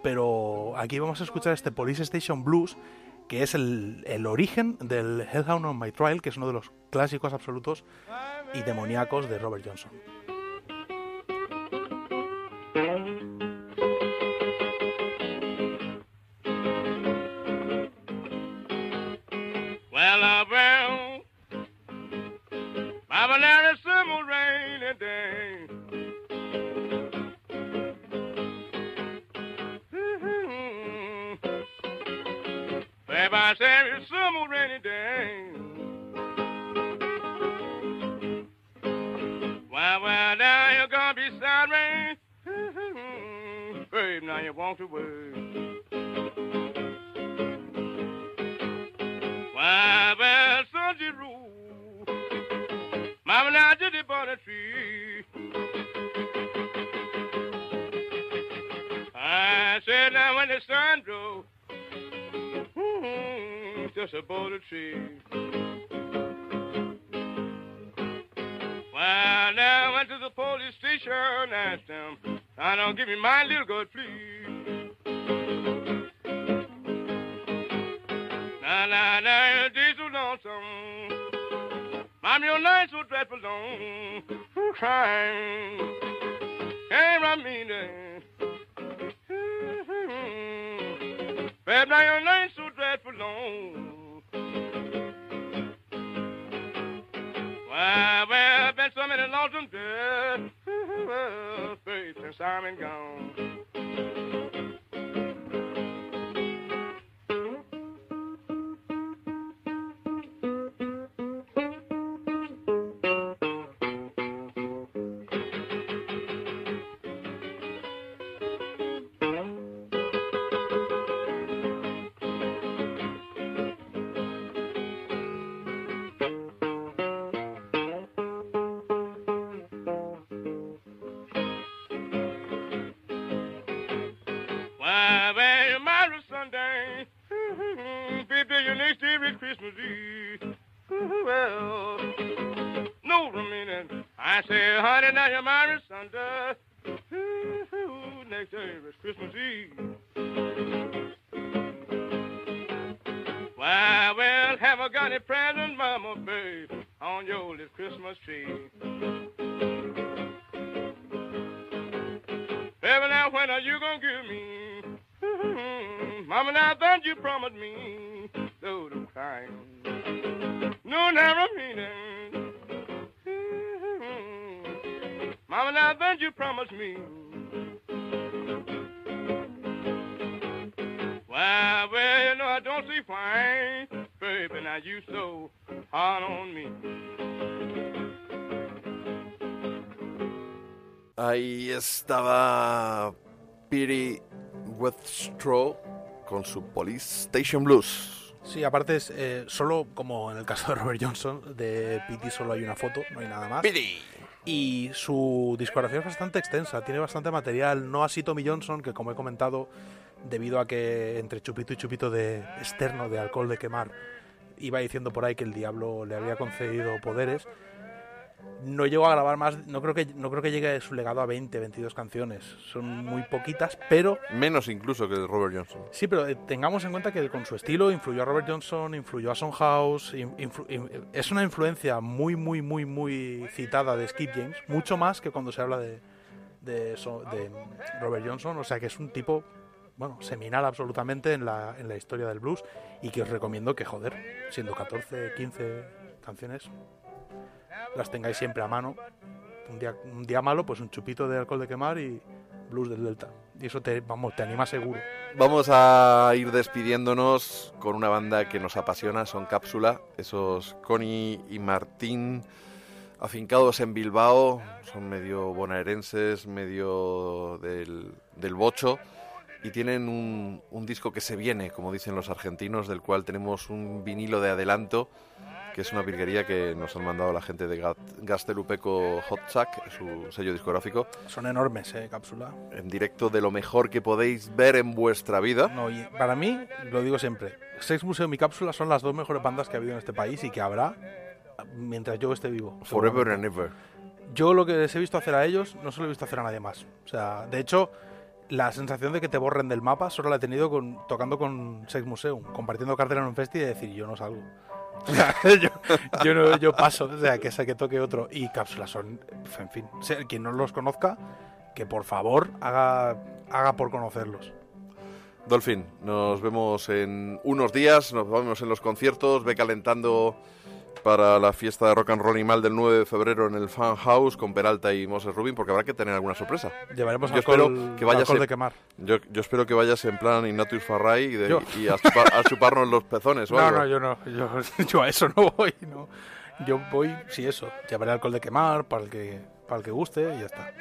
Pero aquí vamos a escuchar este Police Station Blues, que es el, origen del Hellhound on My Trial, que es uno de los clásicos absolutos y demoníacos de Robert Johnson. I say it's summer rainy day. Well, well, now you're gonna be sad rain. Babe, now you walked away. Just above the tree. Well, I went to the police station and asked them, I don't give me my little girl, please. Now, now, your days so lonesome. Mom, your nights so dreadful long. Ooh, crying. Ain't I mean it? Babe, now your nights so dreadful long. Well, well, been so many lonesome days. Well, since I'm been gone. Con su Police Station Blues. Sí, aparte es eh, solo, como en el caso de Robert Johnson, de Pity solo hay una foto, no hay nada más. Y su discografía es bastante extensa, tiene bastante material, no así Tommy Johnson, que como he comentado, debido a que entre chupito y chupito de externo de alcohol de quemar, iba diciendo por ahí que el diablo le había concedido poderes. No llegó a grabar más, no creo que no creo que llegue su legado a 20, 22 canciones. Son muy poquitas, pero Menos incluso que el Robert Johnson. Sí, pero eh, tengamos en cuenta que con su estilo influyó a Robert Johnson, influyó a House, es una influencia muy, muy, muy, muy citada de Skip James, mucho más que cuando se habla de, de, So- de Robert Johnson, o sea que es un tipo, bueno, seminal absolutamente en la, en la historia del blues y que os recomiendo que, joder, siendo 14, 15 canciones, las tengáis siempre a mano. Un día, un día malo, pues un chupito de alcohol de quemar y blues del Delta. Y eso te, vamos, te anima seguro. Vamos a ir despidiéndonos con una banda que nos apasiona, son Cápsula, esos Connie y Martín afincados en Bilbao, son medio bonaerenses, medio del, del bocho, y tienen un, un disco que se viene, como dicen los argentinos, del cual tenemos un vinilo de adelanto, que es una virguería que nos han mandado la gente de Gastelupeco Hot Sack, su sello discográfico, Son enormes, eh, cápsula. en directo de lo mejor que podéis ver en vuestra vida. No, y para mí, lo digo siempre, Sex Museum y Cápsula son las dos mejores bandas que ha habido en este país y que habrá mientras yo esté vivo. Forever and ever. Yo lo que les he visto hacer a ellos no se lo he visto hacer a nadie más. O sea, de hecho, la sensación de que te borren del mapa solo la he tenido con, tocando con Sex Museum, compartiendo cartera en un festi y decir, yo no salgo. Yo, yo, no- yo paso, o sea, que sea que toque otro. Y cápsulas son, en fin, quien no los conozca, que por favor haga, haga por conocerlos. Dolphin, nos vemos en unos días, nos vemos en los conciertos, ve calentando para la fiesta de rock and roll animal del 9 de febrero en el Fan House con Peralta y Moses Rubin, porque habrá que tener alguna sorpresa. Llevaremos Yo alcohol, espero que vayas de quemar. Yo, yo espero que vayas en plan Ignatius Farray y, de- y a, chupar- a chuparnos los pezones. o No, algo. no, yo no. Yo, yo a eso no voy. No. Yo voy, sí, eso. Llevaré alcohol de quemar para el que, para el que guste y ya está.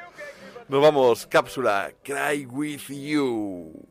Nos vamos, cápsula, Cry With You.